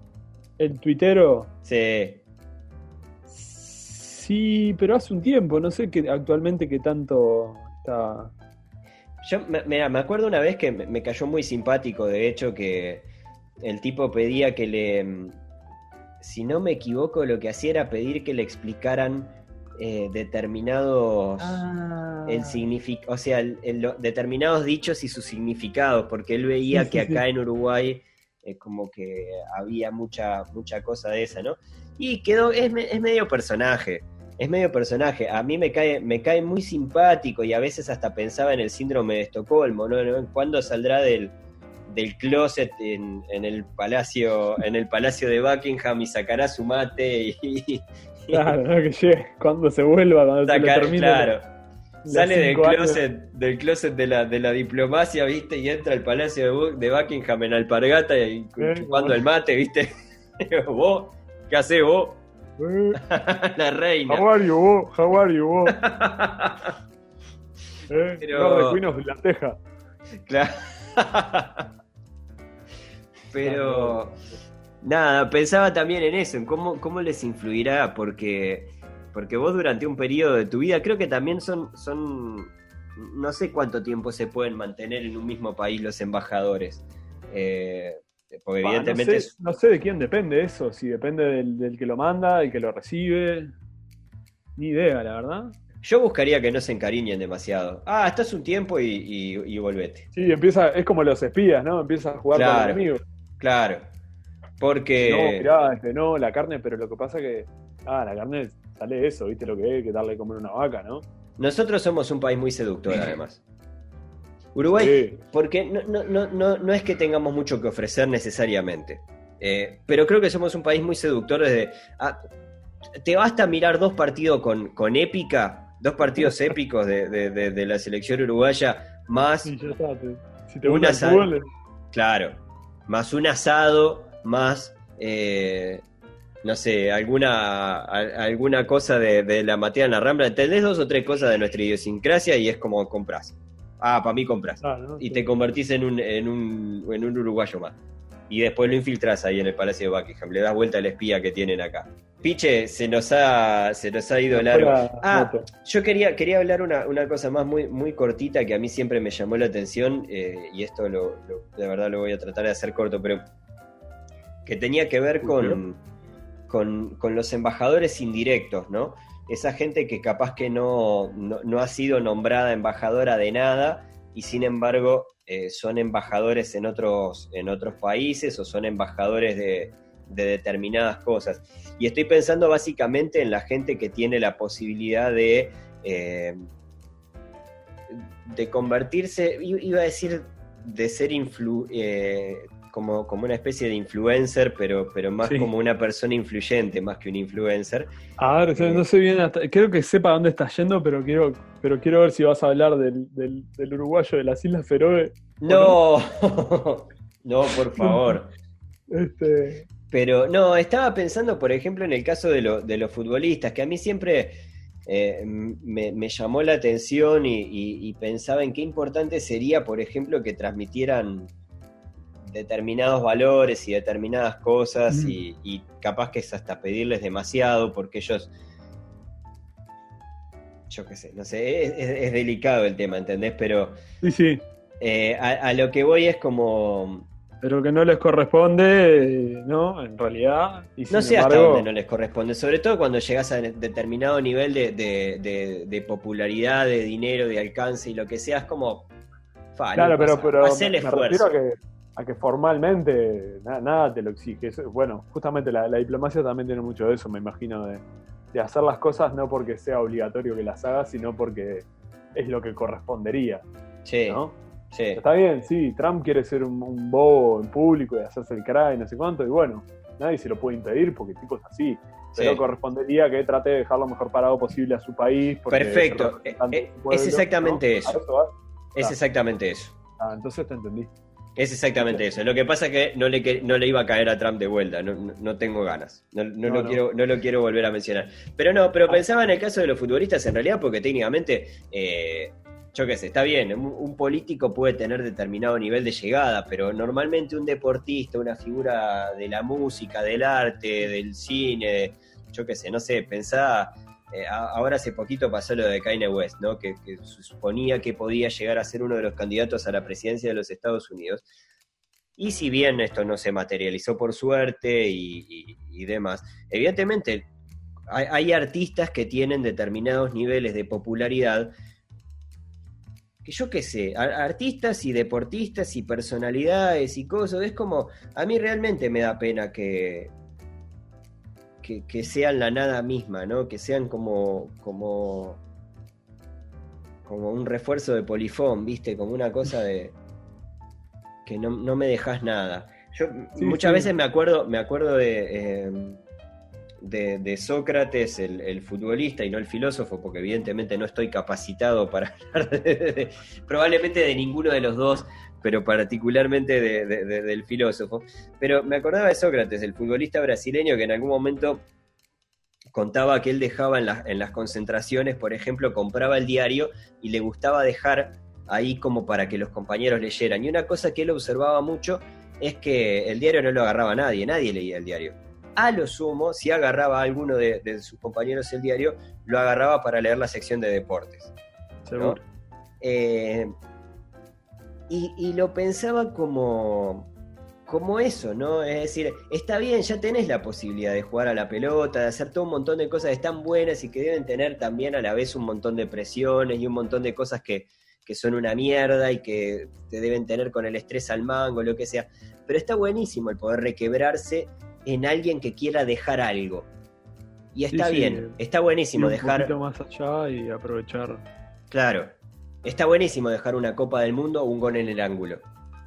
¿El tuitero? Sí. Sí, pero hace un tiempo, no sé que actualmente qué tanto está. Yo me, me acuerdo una vez que me, cayó muy simpático, de hecho, que el tipo pedía que le si no me equivoco, lo que hacía era pedir que le explicaran eh, determinados Ah. el signific- o sea, el- el- lo- determinados dichos y sus significados, porque él veía Sí, que sí, sí. acá en Uruguay eh, como que había mucha, mucha cosa de esa, ¿no? Y quedó, es, es medio personaje, es medio personaje. A mí me cae, me cae muy simpático y a veces hasta pensaba en el síndrome de Estocolmo. ¿no? ¿Cuándo saldrá del, del closet en, en el palacio, en el palacio de Buckingham y sacará su mate y, Claro, ¿no? que llegue cuando se vuelva, cuando se termine. claro. Sale del años. closet, del closet de la, de la diplomacia, ¿viste? Y entra al palacio de, Bu- de Buckingham en alpargata y como- el mate, ¿viste? vos, ¿qué hacés vos? Eh, la reina. How are you, vos? How are you, vos? Eh, Pero- de Queen of la Teja. Claro. Pero nada, pensaba también en eso, en cómo, cómo les influirá, porque, porque vos durante un periodo de tu vida, creo que también son, son, no sé cuánto tiempo se pueden mantener en un mismo país los embajadores. Eh, porque Bah, evidentemente no, sé, no sé de quién depende eso, si depende del, del que lo manda, del que lo recibe. Ni idea, la verdad. yo buscaría que no se encariñen demasiado. Ah, estás un tiempo y, y, y volvete. Sí, empieza, es como los espías, ¿no? Empieza a jugar con el enemigo. Claro. Porque... No, mirá, este, no, la carne, pero lo que pasa que. Ah, la carne sale eso, ¿viste lo que es? Que darle de comer una vaca, ¿no? Nosotros somos un país muy seductor, además. Uruguay, Sí. porque no, no, no, no, no es que tengamos mucho que ofrecer necesariamente, eh, pero creo que somos un país muy seductor desde... ah, te basta mirar dos partidos con, con épica, dos partidos épicos de, de- de- de la selección uruguaya, más, Sí, ya está. te- si te Una sal- claro, más un asado, más... eh, no sé, alguna, a- alguna cosa de, de la Matea en la Rambla, entendés dos o tres cosas de nuestra idiosincrasia y es como compras. Ah, para mí compras. ah, ¿no? Y te convertís en un, en, un, en un uruguayo más. Y después lo infiltrás ahí en el Palacio de Buckingham. Le das vuelta al espía que tienen acá. Piche, se nos ha, se nos ha ido largo. Ah, moto. yo quería, quería hablar una, una cosa más muy, muy cortita que a mí siempre me llamó la atención, eh, y esto lo, lo- de verdad lo voy a tratar de hacer corto, pero que tenía que ver con, con, con los embajadores indirectos, ¿no? Esa gente que capaz que no, no, no ha sido nombrada embajadora de nada y sin embargo eh, son embajadores en otros, en otros países o son embajadores de, de determinadas cosas. Y estoy pensando básicamente en la gente que tiene la posibilidad de, eh, de convertirse, iba a decir, de ser influ, eh, como, como una especie de influencer, pero, pero más Sí. como una persona influyente, más que un influencer. A ver, yo no sé bien, hasta- creo que sepa dónde estás yendo, pero quiero, pero quiero ver si vas a hablar del, del, del uruguayo de las Islas Feroe. No, no, por favor. Este, Pero no, estaba pensando, por ejemplo, en el caso de, lo- de los futbolistas, que a mí siempre eh, me, me llamó la atención y, y- y pensaba en qué importante sería, por ejemplo, que transmitieran determinados valores y determinadas cosas Mm. y, y capaz que es hasta pedirles demasiado porque ellos... Yo qué sé, no sé, es, delicado el tema, ¿entendés? Pero sí, sí, eh, a, a lo que voy es como... pero que no les corresponde, ¿no? En realidad. Y No sé hasta dónde no les corresponde, sobre todo cuando llegas a de- determinado nivel de, de- de- de popularidad, de dinero, de alcance y lo que sea, es como. fa, Claro, no pero, pero el me esfuerzo. refiero a que, a que formalmente na- nada te lo exige. Bueno, justamente la, la diplomacia también tiene mucho de eso, me imagino, de, de hacer las cosas no porque sea obligatorio que las hagas, sino porque es lo que correspondería, Sí, ¿no? Sí. Está bien, sí, Trump quiere ser un, un bobo en público y hacerse el cry, no sé cuánto, y bueno, nadie se lo puede impedir porque el tipo es así. Pero sí. correspondería que trate de dejar lo mejor parado posible a su país. Perfecto. es Eh, eh, pueblo, es exactamente ¿no? eso. Es exactamente eso. Ah, entonces te entendí. Es exactamente eso. Lo que pasa es que no le, no le iba a caer a Trump de vuelta. No, no- no tengo ganas. No, lo. Quiero, no lo quiero volver a mencionar. Pero no, pero Ah. pensaba en el caso de los futbolistas en realidad porque técnicamente, eh, yo qué sé, está bien. Un, político puede tener determinado nivel de llegada, pero normalmente un deportista, una figura de la música, del arte, del cine, yo qué sé, no sé, pensaba... eh, ahora hace poquito pasó lo de Kanye West, ¿no? Que, suponía que podía llegar a ser uno de los candidatos a la presidencia de los Estados Unidos. Y si bien esto no se materializó por suerte y, demás, evidentemente hay, artistas que tienen determinados niveles de popularidad que yo qué sé, artistas y deportistas y personalidades y cosas, es como, a mí realmente me da pena que, que, sean la nada misma, ¿no? Que sean como, como, como un refuerzo de polifón, ¿viste? Como una cosa de que no, me dejas nada. Yo muchas veces me acuerdo, me acuerdo de, em, de, Sócrates, el, futbolista, y no el filósofo, porque evidentemente no estoy capacitado para hablar de, probablemente de ninguno de los dos, pero particularmente del filósofo. Pero me acordaba de Sócrates, el futbolista brasileño, que en algún momento contaba que él dejaba en, en las concentraciones, por ejemplo, compraba el diario y le gustaba dejar ahí como para que los compañeros leyeran. Y una cosa que él observaba mucho es que el diario no lo agarraba nadie, nadie leía el diario a lo sumo, si agarraba a alguno de, sus compañeros el diario, lo agarraba para leer la sección de deportes. Seguro. Eh, y, lo pensaba como, como eso, ¿no? Es decir, está bien, ya tenés la posibilidad de jugar a la pelota, de hacer todo un montón de cosas tan buenas y que deben tener también a la vez un montón de presiones y un montón de cosas que, que son una mierda y que te deben tener con el estrés al mango, lo que sea. Pero está buenísimo el poder requebrarse en alguien que quiera dejar algo. Y está bien, está buenísimo dejar. Un poquito más allá y aprovechar. Claro, está buenísimo dejar una Copa del Mundo o un gol en el ángulo.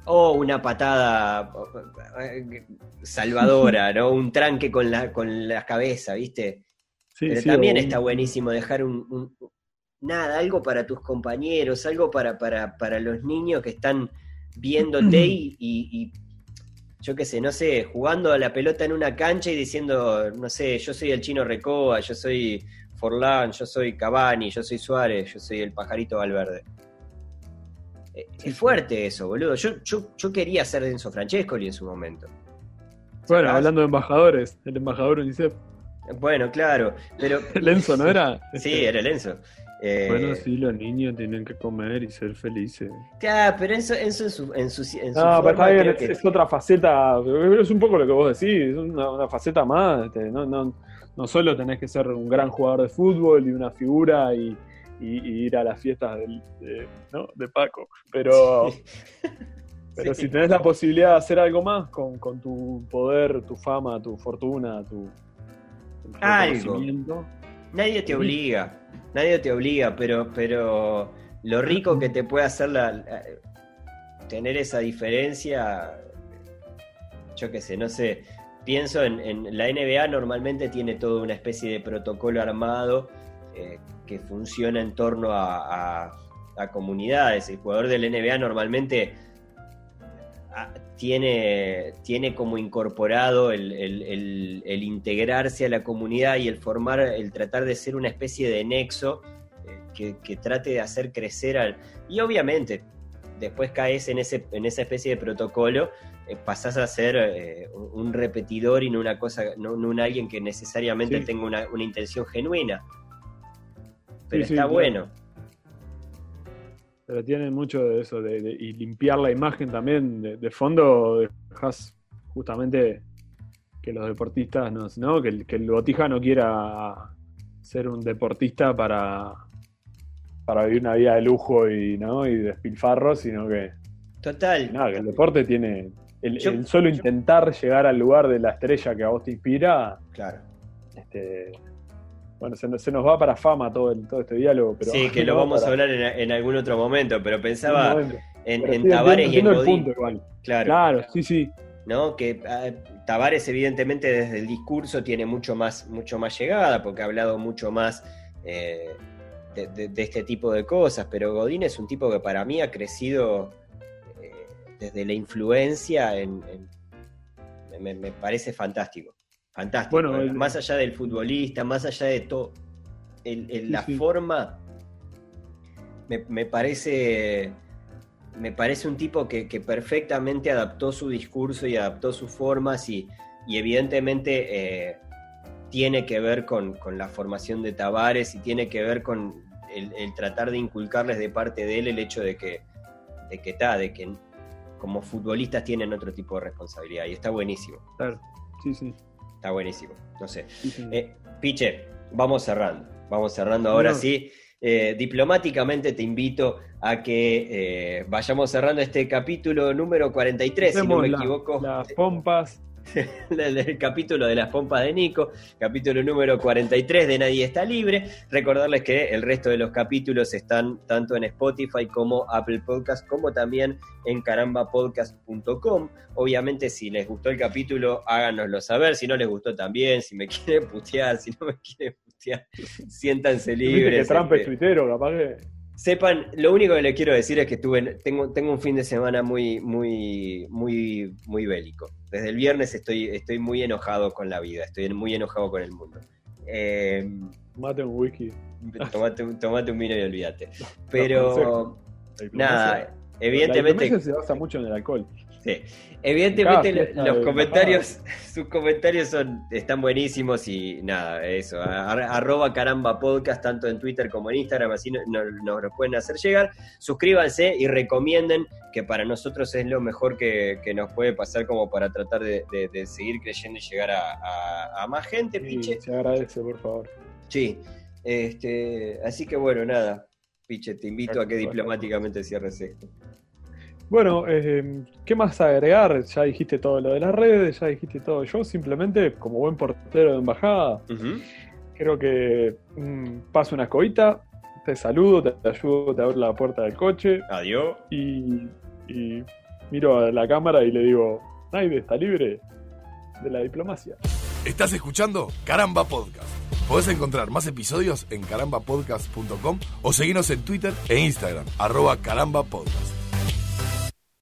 O una patada eh, salvadora, ¿no? Un tranque con la, con la cabeza, ¿viste? Pero también está buenísimo dejar un, nada, algo para tus compañeros, algo para, para, para los niños que están viéndote y yo qué sé, no sé, jugando a la pelota en una cancha y diciendo, no sé, yo soy el chino Recoba, yo soy Forlán, yo soy Cavani, yo soy Suárez, yo soy el pajarito Valverde. Eh, es fuerte eso, boludo. Yo, yo, quería ser Enzo Francescoli en su momento. Bueno, hablando de embajadores, el embajador UNICEF. Bueno, claro, pero... ¿El Enzo no era? Sí, era el Enzo. Eh, bueno, sí, los niños tienen que comer y ser felices. Claro, pero eso, eso en su, en su, No, pero está bien, es, otra faceta, es un poco lo que vos decís, es una, faceta más. Este, no, no, no solo tenés que ser un gran jugador de fútbol y una figura y, ir a las fiestas de, ¿no? de Paco, pero, pero si tenés la posibilidad de hacer algo más con, con tu poder, tu fama, tu fortuna, tu, tu algo. Nadie te obliga nadie te obliga, pero, pero lo rico que te puede hacer la, tener esa diferencia, yo qué sé, no sé, pienso en, la NBA normalmente tiene toda una especie de protocolo armado eh, que funciona en torno a, comunidades. El jugador del NBA normalmente tiene, tiene como incorporado el, integrarse a la comunidad y el formar, el tratar de ser una especie de nexo eh, que, trate de hacer crecer al... Y obviamente, después caes en, ese, en esa especie de protocolo, eh, pasás a ser eh, un repetidor y no una cosa, no, un alguien que necesariamente tenga una, intención genuina. Pero está bueno pero tiene mucho de eso, de, y limpiar la imagen también. De, fondo dejas justamente que los deportistas, no, Que, el, que el botija no quiera ser un deportista para, para vivir una vida de lujo y, ¿no? y despilfarro, sino que... Total. Nada, que el deporte tiene... El, solo intentar llegar al lugar de la estrella que a vos te inspira. Claro. Este, bueno, se, nos va para fama todo, todo este diálogo. Pero sí, que lo vamos a hablar en, algún otro momento, pero pensaba en, Tavares y en Godín. Claro. claro, sí, sí. ¿no? Que ah, Tavares, evidentemente, desde el discurso tiene mucho más, mucho más llegada, porque ha hablado mucho más eh, de, este tipo de cosas, pero Godín es un tipo que para mí ha crecido eh, desde la influencia en, me parece fantástico. Fantástico. Bueno, más allá del futbolista, más allá de todo, la forma me, parece me parece un tipo que, perfectamente adaptó su discurso y adaptó sus formas y, evidentemente eh, tiene que ver con, la formación de Tavares y tiene que ver con el, tratar de inculcarles de parte de él el hecho de que de que, de que como futbolistas tienen otro tipo de responsabilidad y está buenísimo. Claro, sí, sí. Está buenísimo, no sé. Eh, Piche, vamos cerrando, vamos cerrando ahora sí. Eh, diplomáticamente te invito a que eh, vayamos cerrando este capítulo número 43, si no me equivoco. Las pompas el capítulo de las pompas de Nico, capítulo número 43 de Nadie está libre. Recordarles que el resto de los capítulos están tanto en Spotify como Apple Podcast, como también en carambapodcast.com. Obviamente, si les gustó el capítulo, háganoslo saber. Si no les gustó también, si me quieren putear, si no me quieren putear, siéntanse libres. Que Trump es este, capaz que Sepan, lo único que les quiero decir es que tuve, tengo, tengo un fin de semana muy, muy, muy, muy bélico. Desde el viernes estoy, estoy muy enojado con la vida, estoy muy enojado con el mundo. Eh, tomate un whisky. Tomate, tomate un vino y olvídate. Pero, nada, evidentemente. La se basa mucho en el alcohol. Sí. Evidentemente los comentarios, sus comentarios son, están buenísimos y nada, eso, arroba caramba podcast tanto en Twitter como en Instagram, así nos, lo pueden hacer llegar. Suscríbanse y recomienden, que para nosotros es lo mejor que, nos puede pasar como para tratar de, seguir creyendo y llegar a, más gente. Piche. Se agradece, por favor. Sí, este, así que bueno, nada, Piche, te invito a que diplomáticamente cierres esto. Bueno, eh, ¿qué más agregar? Ya dijiste todo lo de las redes, ya dijiste todo. Yo simplemente, como buen portero de embajada, creo que mm, paso una escobita, te saludo, te, ayudo, te abro la puerta del coche. Adiós. Y, miro a la cámara y le digo, Naide, ¿está libre de la diplomacia? Estás escuchando Caramba Podcast. Podés encontrar más episodios en carambapodcast.com o seguirnos en Twitter e Instagram, arroba carambapodcast.